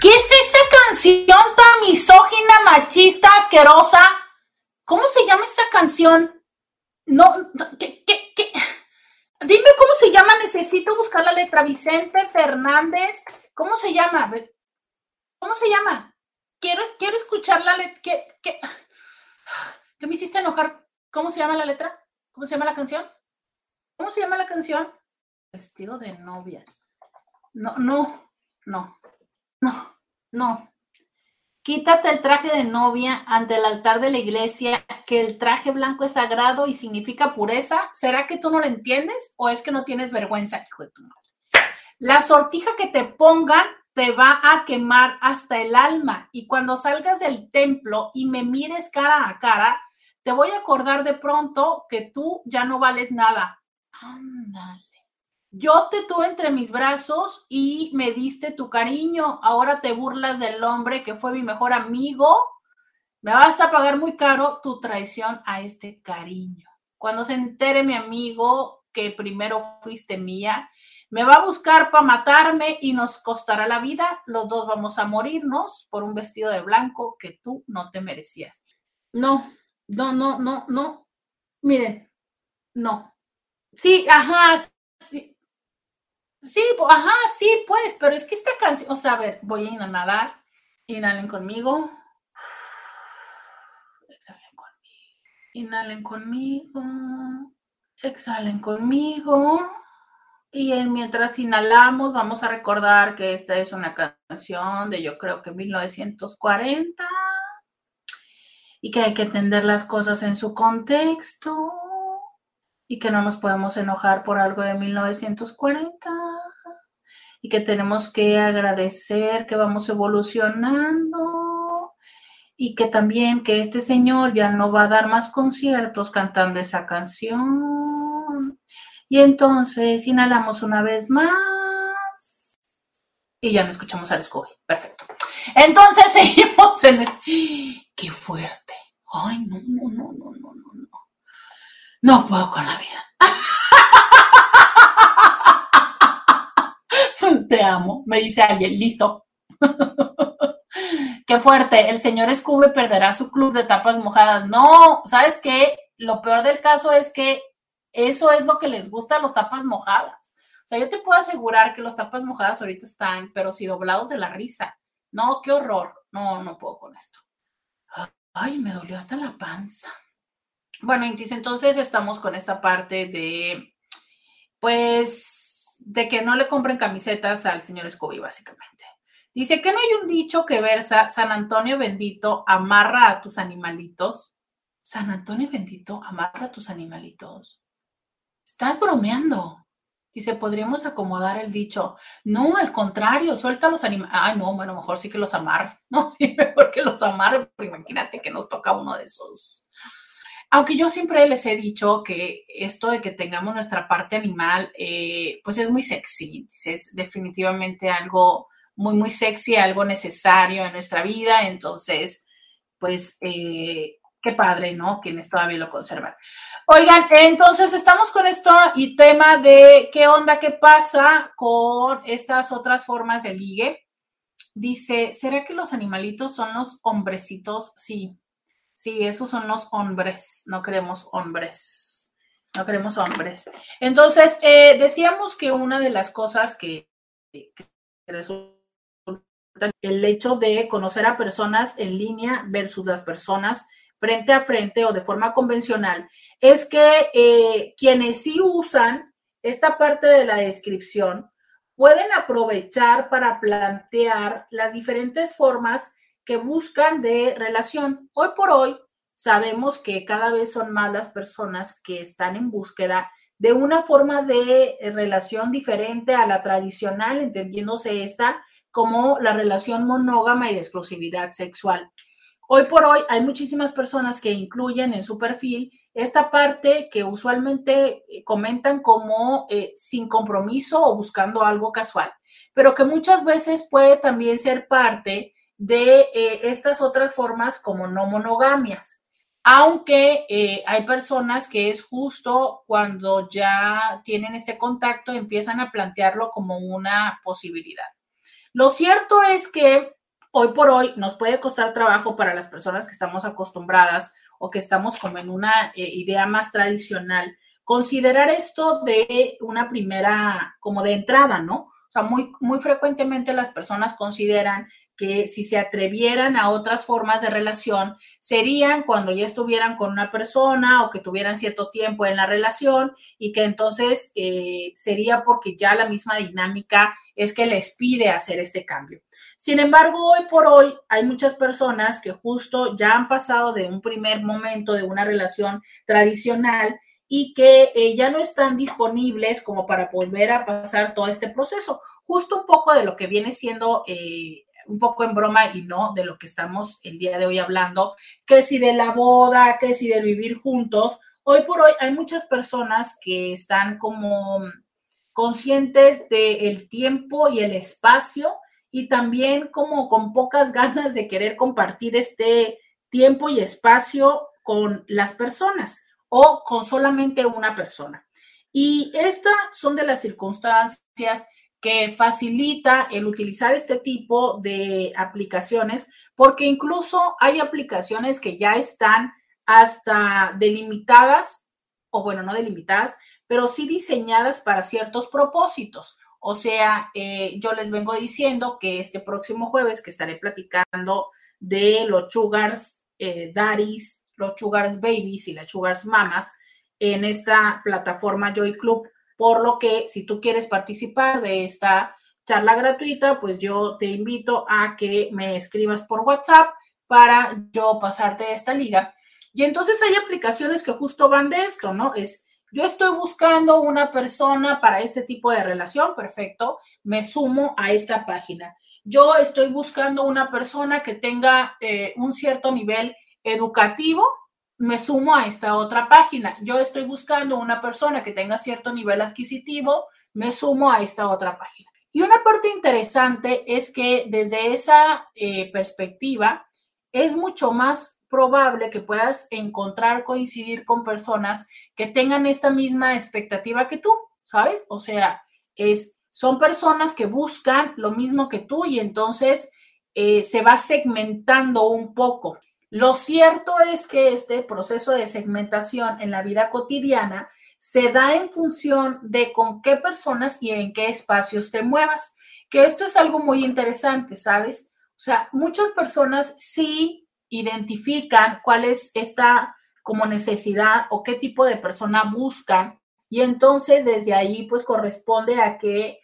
¿Qué es esa canción tan misógina, machista, asquerosa? ¿Cómo se llama esa canción? No, ¿qué, qué, qué? Dime cómo se llama, necesito buscar la letra. Vicente Fernández, ¿cómo se llama? ¿Cómo se llama? Quiero, quiero escuchar la letra. ¿Qué, qué? ¿Qué me hiciste enojar? ¿Cómo se llama la letra? ¿Cómo se llama la canción? ¿Cómo se llama la canción? Vestido de novia. No, no, no, no, no. Quítate el traje de novia ante el altar de la iglesia, que el traje blanco es sagrado y significa pureza. ¿Será que tú no lo entiendes o es que no tienes vergüenza, hijo de tu madre? La sortija que te pongan te va a quemar hasta el alma y cuando salgas del templo y me mires cara a cara, te voy a acordar de pronto que tú ya no vales nada. Ándale. Yo te tuve entre mis brazos y me diste tu cariño. Ahora te burlas del hombre que fue mi mejor amigo. Me vas a pagar muy caro tu traición a este cariño. Cuando se entere mi amigo que primero fuiste mía, me va a buscar para matarme y nos costará la vida. Los dos vamos a morirnos por un vestido de blanco que tú no te merecías. No, no, no, no, no. Miren, no. Sí, ajá, sí. Sí, ajá, sí, pues, pero es que esta canción, o sea, a ver, voy a inhalar, inhalen conmigo. Exhalen conmigo. Inhalen conmigo. Exhalen conmigo. Y mientras inhalamos, vamos a recordar que esta es una canción de yo creo que 1940 y que hay que entender las cosas en su contexto y que no nos podemos enojar por algo de 1940 y que tenemos que agradecer que vamos evolucionando y que también que este señor ya no va a dar más conciertos cantando esa canción. Y entonces inhalamos una vez más y ya no escuchamos al Scooby. Perfecto. Entonces seguimos en... ¡Qué fuerte! Ay, no, no, no, no, no, no. No puedo con la vida. Te amo, me dice alguien, listo. Qué fuerte, el señor Scooby perderá su club de tapas mojadas. No, ¿sabes qué? Lo peor del caso es que eso es lo que les gusta a los tapas mojadas. O sea, yo te puedo asegurar que los tapas mojadas ahorita están, pero si doblados de la risa. No, qué horror. No, no puedo con esto. Ay, me dolió hasta la panza. Bueno, entonces estamos con esta parte de, pues, de que no le compren camisetas al señor Scooby, básicamente. Dice que no hay un dicho que versa, San Antonio bendito, amarra a tus animalitos. San Antonio bendito, amarra a tus animalitos. Estás bromeando. Dice, podríamos acomodar el dicho. No, al contrario, suelta los animales. Ay, no, bueno, mejor sí que los amarre. No, sí, mejor que los amarre, porque imagínate que nos toca uno de esos aunque yo siempre les he dicho que esto de que tengamos nuestra parte animal, eh, pues es muy sexy, es definitivamente algo muy, muy sexy, algo necesario en nuestra vida. Entonces, pues, eh, qué padre, ¿no? Quienes todavía lo conservan. Oigan, entonces estamos con esto y tema de qué onda, qué pasa con estas otras formas de ligue. Dice, ¿será que los animalitos son los hombrecitos? Sí, sí, esos son los hombres, no queremos hombres, no queremos hombres. Entonces, eh, decíamos que una de las cosas que, resulta el hecho de conocer a personas en línea versus las personas frente a frente o de forma convencional, es que eh, quienes sí usan esta parte de la descripción pueden aprovechar para plantear las diferentes formas que buscan de relación. Hoy por hoy sabemos que cada vez son más las personas que están en búsqueda de una forma de relación diferente a la tradicional, entendiéndose esta como la relación monógama y de exclusividad sexual. Hoy por hoy hay muchísimas personas que incluyen en su perfil esta parte que usualmente eh, comentan como eh, sin compromiso o buscando algo casual, pero que muchas veces puede también ser parte de eh, estas otras formas como no monogamias. Aunque hay personas que es justo cuando ya tienen este contacto, empiezan a plantearlo como una posibilidad. Lo cierto es que hoy por hoy nos puede costar trabajo para las personas que estamos acostumbradas o que estamos como en una eh, idea más tradicional, considerar esto de una primera, como de entrada, ¿no? O sea, muy, muy frecuentemente las personas consideran que si se atrevieran a otras formas de relación, serían cuando ya estuvieran con una persona o que tuvieran cierto tiempo en la relación y que entonces eh, sería porque ya la misma dinámica es que les pide hacer este cambio. Sin embargo, hoy por hoy hay muchas personas que justo ya han pasado de un primer momento de una relación tradicional y que eh, ya no están disponibles como para volver a pasar todo este proceso. Justo un poco de lo que viene siendo eh, un poco en broma y no de lo que estamos el día de hoy hablando, que si de la boda, que si de vivir juntos. Hoy por hoy hay muchas personas que están como conscientes del tiempo y el espacio y también como con pocas ganas de querer compartir este tiempo y espacio con las personas o con solamente una persona. Y estas son de las circunstancias que facilita el utilizar este tipo de aplicaciones, porque incluso hay aplicaciones que ya están hasta delimitadas, o bueno, no delimitadas, pero sí diseñadas para ciertos propósitos. O sea, eh, yo les vengo diciendo que este próximo jueves que estaré platicando de los sugars eh, daddies, los sugars babies y las sugars mamas en esta plataforma Joy Club por lo que si tú quieres participar de esta charla gratuita, pues yo te invito a que me escribas por WhatsApp para yo pasarte esta liga. Y entonces hay aplicaciones que justo van de esto, ¿no? Es, yo estoy buscando una persona para este tipo de relación, perfecto, me sumo a esta página. Yo estoy buscando una persona que tenga eh, un cierto nivel educativo, me sumo a esta otra página. Yo estoy buscando una persona que tenga cierto nivel adquisitivo, me sumo a esta otra página. Y una parte interesante es que desde esa eh, perspectiva es mucho más probable que puedas encontrar, coincidir con personas que tengan esta misma expectativa que tú, ¿sabes? O sea, es, son personas que buscan lo mismo que tú y entonces eh, se va segmentando un poco. Lo cierto es que este proceso de segmentación en la vida cotidiana se da en función de con qué personas y en qué espacios te muevas, que esto es algo muy interesante, ¿sabes? O sea, muchas personas sí identifican cuál es esta como necesidad o qué tipo de persona buscan y entonces desde ahí pues corresponde a que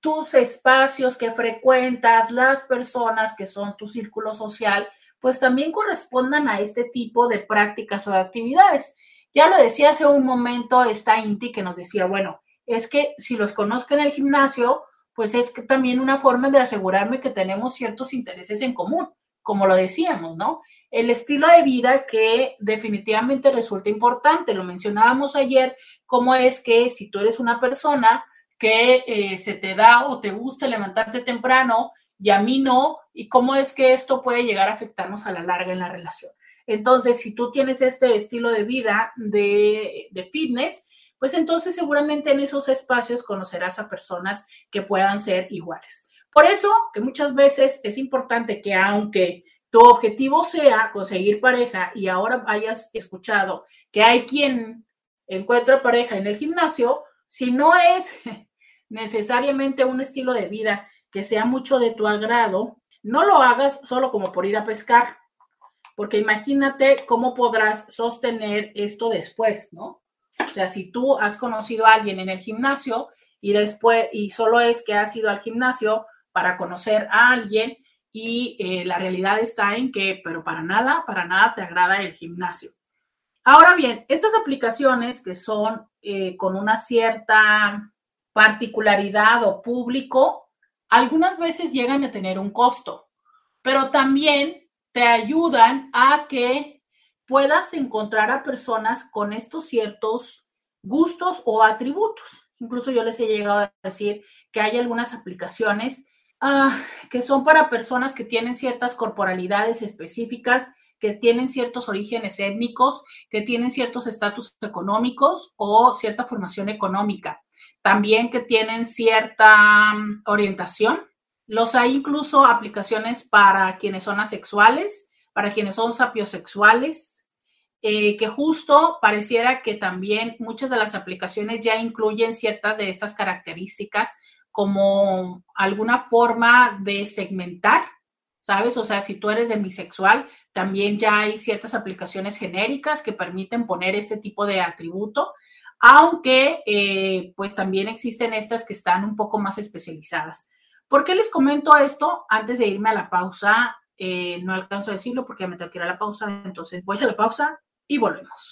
tus espacios que frecuentas, las personas que son tu círculo social, pues también correspondan a este tipo de prácticas o de actividades. Ya lo decía hace un momento esta Inti que nos decía, bueno, es que si los conozco en el gimnasio, pues es también una forma de asegurarme que tenemos ciertos intereses en común, como lo decíamos, ¿no? El estilo de vida que definitivamente resulta importante, lo mencionábamos ayer, cómo es que si tú eres una persona que eh, se te da o te gusta levantarte temprano y a mí no, y cómo es que esto puede llegar a afectarnos a la larga en la relación. Entonces, si tú tienes este estilo de vida de, de fitness, pues entonces seguramente en esos espacios conocerás a personas que puedan ser iguales. Por eso que muchas veces es importante que aunque tu objetivo sea conseguir pareja y ahora hayas escuchado que hay quien encuentra pareja en el gimnasio, si no es necesariamente un estilo de vida que sea mucho de tu agrado, no lo hagas solo como por ir a pescar, porque imagínate cómo podrás sostener esto después, ¿no? O sea, si tú has conocido a alguien en el gimnasio y después, y solo es que has ido al gimnasio para conocer a alguien y eh, la realidad está en que, pero para nada, para nada te agrada el gimnasio. Ahora bien, estas aplicaciones que son eh, con una cierta particularidad o público, algunas veces llegan a tener un costo, pero también te ayudan a que puedas encontrar a personas con estos ciertos gustos o atributos. Incluso yo les he llegado a decir que hay algunas aplicaciones ah, que son para personas que tienen ciertas corporalidades específicas que tienen ciertos orígenes étnicos, que tienen ciertos estatus económicos o cierta formación económica, también que tienen cierta mm, orientación. Los hay incluso aplicaciones para quienes son asexuales, para quienes son sapiosexuales, eh, que justo pareciera que también muchas de las aplicaciones ya incluyen ciertas de estas características como alguna forma de segmentar ¿sabes? O sea, si tú eres demisexual, también ya hay ciertas aplicaciones genéricas que permiten poner este tipo de atributo, aunque eh, pues también existen estas que están un poco más especializadas. ¿Por qué les comento esto? Antes de irme a la pausa, eh, no alcanzo a decirlo porque ya me tengo que ir a la pausa, entonces voy a la pausa y volvemos.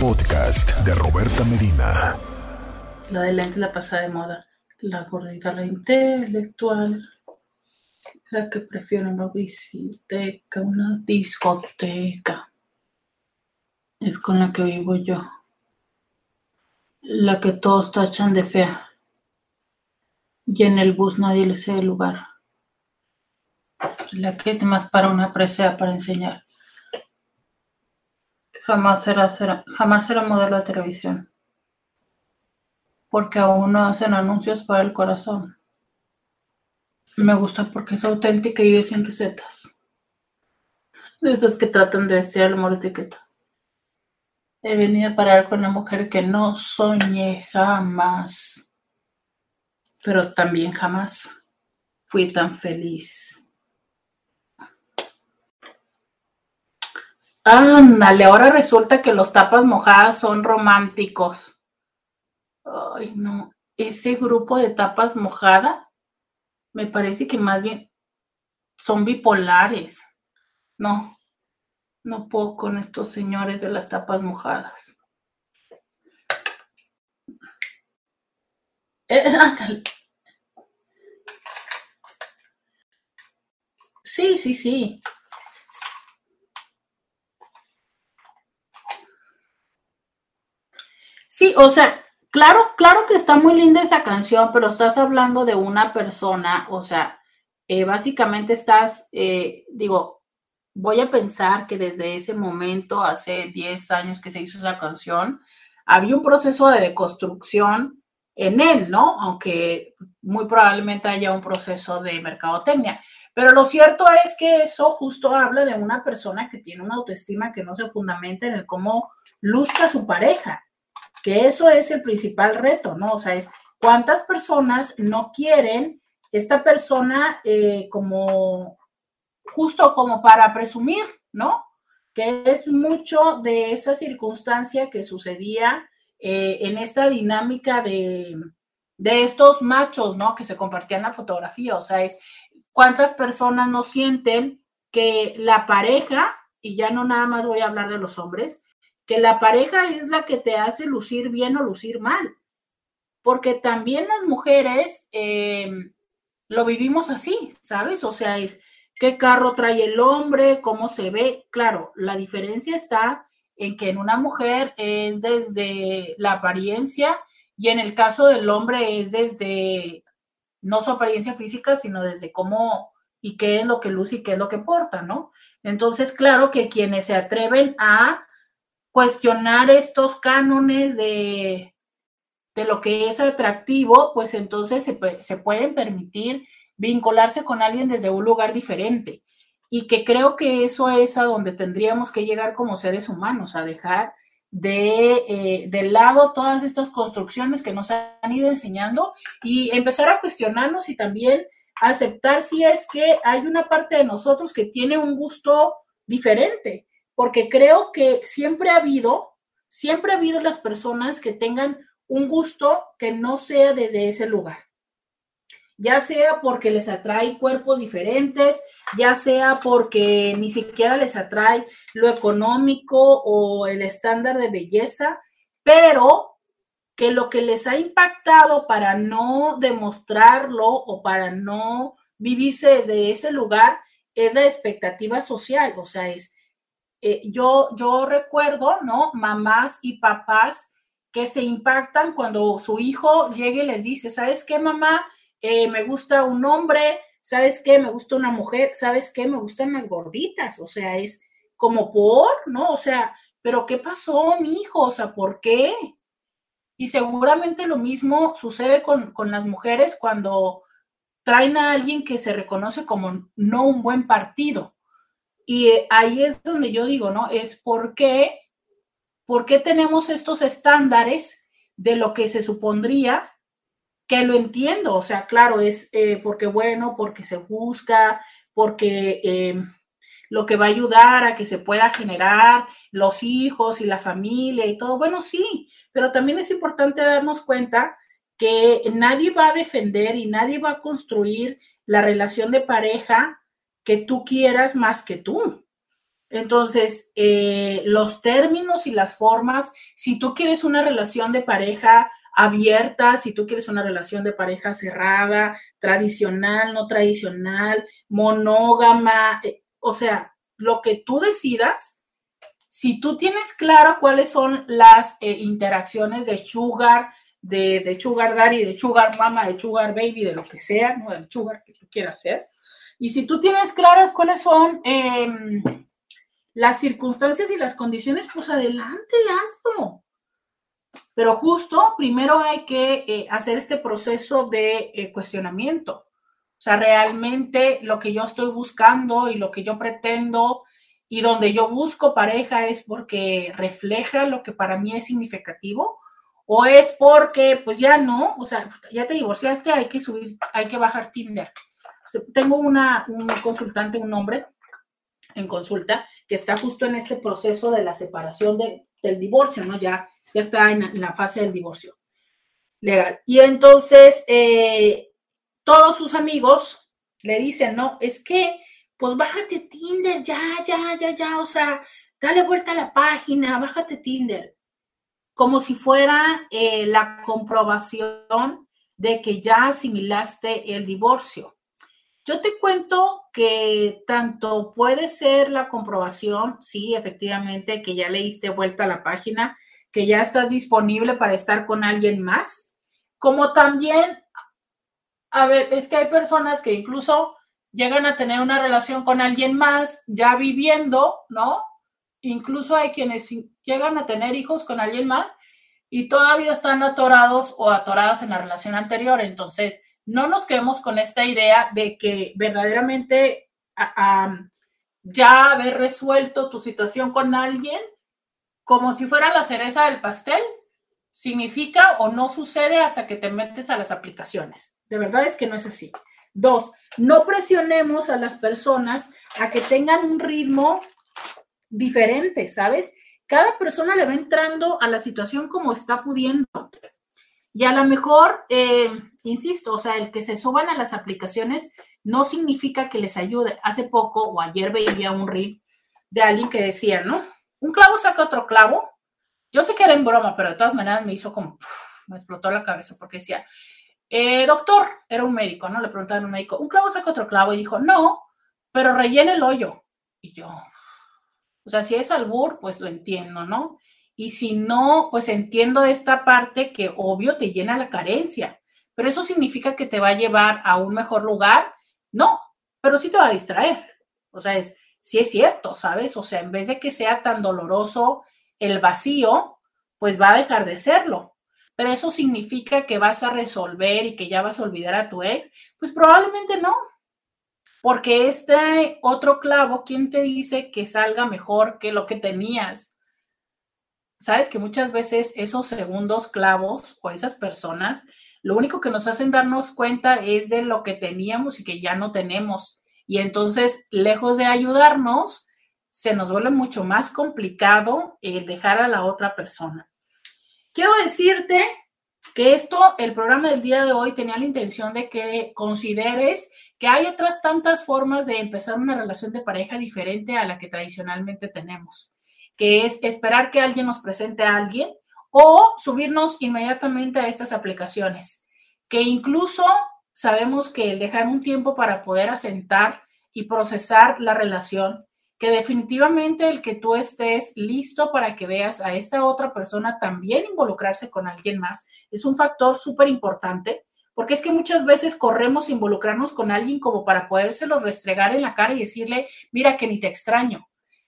Podcast de Roberta Medina. La de lente la pasada de moda, la gordita, la intelectual la que prefiero una visiteca, una discoteca. Es con la que vivo yo. La que todos tachan de fea. Y en el bus nadie le el lugar. La que es más para una presea para enseñar. Jamás será, será, jamás será modelo de televisión. Porque aún no hacen anuncios para el corazón. Me gusta porque es auténtica y vive sin recetas. De esas que tratan de vestir el amor etiqueta. He venido a parar con una mujer que no soñé jamás. Pero también jamás fui tan feliz. Ándale, ahora resulta que los tapas mojadas son románticos. Ay, no. Ese grupo de tapas mojadas me parece que más bien son bipolares. No, no puedo con estos señores de las tapas mojadas. Eh, sí, sí, sí. Sí, o sea, Claro, claro que está muy linda esa canción, pero estás hablando de una persona, o sea, eh, básicamente estás, eh, digo, voy a pensar que desde ese momento, hace 10 años que se hizo esa canción, había un proceso de deconstrucción en él, ¿no? Aunque muy probablemente haya un proceso de mercadotecnia. Pero lo cierto es que eso justo habla de una persona que tiene una autoestima que no se fundamenta en el cómo luzca su pareja que eso es el principal reto, ¿no? O sea, es cuántas personas no quieren esta persona eh, como justo como para presumir, ¿no? Que es mucho de esa circunstancia que sucedía eh, en esta dinámica de, de estos machos, ¿no? Que se compartían la fotografía, o sea, es cuántas personas no sienten que la pareja, y ya no nada más voy a hablar de los hombres, que la pareja es la que te hace lucir bien o lucir mal. Porque también las mujeres eh, lo vivimos así, ¿sabes? O sea, es qué carro trae el hombre, cómo se ve. Claro, la diferencia está en que en una mujer es desde la apariencia y en el caso del hombre es desde no su apariencia física, sino desde cómo y qué es lo que luce y qué es lo que porta, ¿no? Entonces, claro que quienes se atreven a cuestionar estos cánones de, de lo que es atractivo, pues entonces se, se pueden permitir vincularse con alguien desde un lugar diferente. Y que creo que eso es a donde tendríamos que llegar como seres humanos, a dejar de, eh, lado todas estas construcciones que nos han ido enseñando y empezar a cuestionarnos y también aceptar si es que hay una parte de nosotros que tiene un gusto diferente, porque creo que siempre ha habido, siempre ha habido las personas que tengan un gusto que no sea desde ese lugar ya sea porque les atrae cuerpos diferentes, ya sea porque ni siquiera les atrae lo económico o el estándar de belleza, pero que lo que les ha impactado para no demostrarlo o para no vivirse desde ese lugar es la expectativa social, o sea, es, eh, yo, yo recuerdo, ¿no? Mamás y papás que se impactan cuando su hijo llega y les dice, ¿sabes qué, mamá? Eh, me gusta un hombre, ¿sabes qué? Me gusta una mujer, ¿sabes qué? Me gustan las gorditas, o sea, es como por, ¿no? O sea, pero ¿qué pasó, mi hijo? O sea, ¿por qué? Y seguramente lo mismo sucede con, con las mujeres cuando traen a alguien que se reconoce como no un buen partido. Y eh, ahí es donde yo digo, ¿no? Es por qué, por qué tenemos estos estándares de lo que se supondría que lo entiendo, o sea, claro, es eh, porque bueno, porque se busca, porque em, lo que va a ayudar a que se pueda generar los hijos y la familia y todo, bueno, sí, pero también es importante darnos cuenta que nadie va a defender y nadie va a construir la relación de pareja que tú quieras más que tú. Entonces, eh, los términos y las formas, si tú quieres una relación de pareja abierta, si tú quieres una relación de pareja cerrada, tradicional, no tradicional, monógama, eh, o sea, lo que tú decidas, si tú tienes claro cuáles son las eh, interacciones de sugar, de, de, sugar daddy, de sugar mama, de sugar baby, de lo que sea, ¿no? Del sugar que tú quieras hacer. Y si tú tienes claras cuáles son em, las circunstancias y las condiciones, pues adelante, hazlo. Pero justo primero hay que eh, hacer este proceso de eh, cuestionamiento. O sea, realmente lo que yo estoy buscando y lo que yo pretendo y donde yo busco pareja es porque refleja lo que para mí es significativo o es porque pues ya no, o sea, ya te divorciaste, hay que subir, hay que bajar Tinder. tengo una, un consultante, un hombre en consulta que está justo en este proceso de la separación de, del divorcio, ¿no? Ya ya está en, la fase del divorcio legal. Y entonces eh, todos sus amigos le dicen, no, es que, pues bájate Tinder, ya, ya, ya, ya, o sea, dale vuelta a la página, bájate Tinder, como si fuera eh, la comprobación de que ya asimilaste el divorcio. Yo te cuento que tanto puede ser la comprobación, sí, efectivamente, que ya le diste vuelta a la página, que ya estás disponible para estar con alguien más, como también, a ver, es que hay personas que incluso llegan a tener una relación con alguien más ya viviendo, ¿no? Incluso hay quienes llegan a tener hijos con alguien más y todavía están atorados o atoradas en la relación anterior. Entonces, no nos quedemos con esta idea de que verdaderamente ya haber resuelto tu situación con alguien como si fuera la cereza del pastel, significa o no sucede hasta que te metes a las aplicaciones. De verdad es que no es así. Dos, no presionemos a las personas a que tengan un ritmo diferente, ¿sabes? Cada persona le va entrando a la situación como está pudiendo. Y a lo mejor, eh, insisto, o sea, el que se suban a las aplicaciones no significa que les ayude. Hace poco o ayer veía un reel de alguien que decía, ¿no? un clavo saca otro clavo. Yo sé que era en broma, pero de todas maneras me hizo como, me explotó la cabeza porque decía, eh, doctor, era un médico, ¿no? Le preguntaban a un médico, un clavo saca otro clavo y dijo, no, pero rellena el hoyo. Y yo, o sea, si es albur, pues lo entiendo, ¿no? Y si no, pues entiendo esta parte que obvio te llena la carencia, pero eso significa que te va a llevar a un mejor lugar. No, pero sí te va a distraer. O sea, es, sí es cierto, ¿sabes? O sea, en vez de que sea tan doloroso el vacío, pues va a dejar de serlo. Pero eso significa que vas a resolver y que ya vas a olvidar a tu ex. Pues probablemente no. Porque este otro clavo, ¿quién te dice que salga mejor que lo que tenías? Sabes que muchas veces esos segundos clavos o esas personas, lo único que nos hacen darnos cuenta es de lo que teníamos y que ya no tenemos. Y entonces, lejos de ayudarnos, se nos vuelve mucho más complicado el dejar a la otra persona. Quiero decirte que esto, el programa del día de hoy tenía la intención de que consideres que hay otras tantas formas de empezar una relación de pareja diferente a la que tradicionalmente tenemos, que es esperar que alguien nos presente a alguien o subirnos inmediatamente a estas aplicaciones, que incluso sabemos que el dejar un tiempo para poder asentar y procesar la relación, que definitivamente el que tú estés listo para que veas a esta otra persona también involucrarse con alguien más es un factor súper importante, porque es que muchas veces corremos involucrarnos con alguien como para podérselo restregar en la cara y decirle, mira que ni te extraño.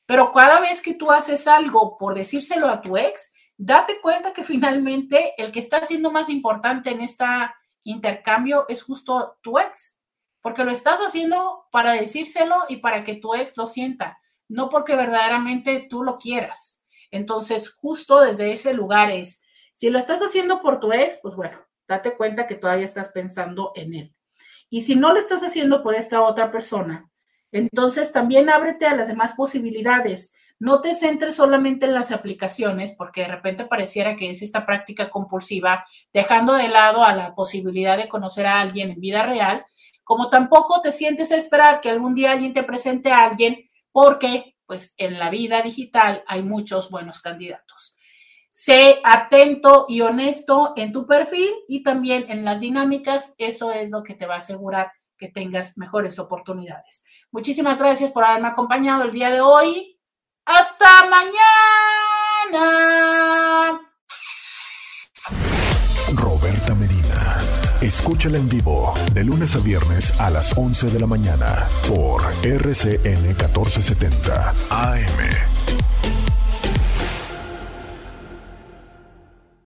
Pero cada vez que tú haces algo por decírselo a tu ex, date cuenta que finalmente el que está siendo más importante en este intercambio es justo tu ex, porque lo estás haciendo para decírselo y para que tu ex lo sienta, no porque verdaderamente tú lo quieras. Entonces, justo desde ese lugar es, si lo estás haciendo por tu ex, pues bueno, date cuenta que todavía estás pensando en él. Y si no lo estás haciendo por esta otra persona, entonces también ábrete a las demás posibilidades. No te centres solamente en las aplicaciones, porque de repente pareciera que es esta práctica compulsiva, dejando de lado a la posibilidad de conocer a alguien en vida real, como tampoco te sientes a esperar que algún día alguien te presente a alguien, porque pues en la vida digital hay muchos buenos candidatos. Sé atento y honesto en tu perfil y también en las dinámicas. Eso es lo que te va a asegurar que tengas mejores oportunidades. Muchísimas gracias por haberme acompañado el día de hoy. Hasta mañana. Roberta Medina. Escúchala en vivo de lunes a viernes a las 11 de la mañana por RCN 1470 AM.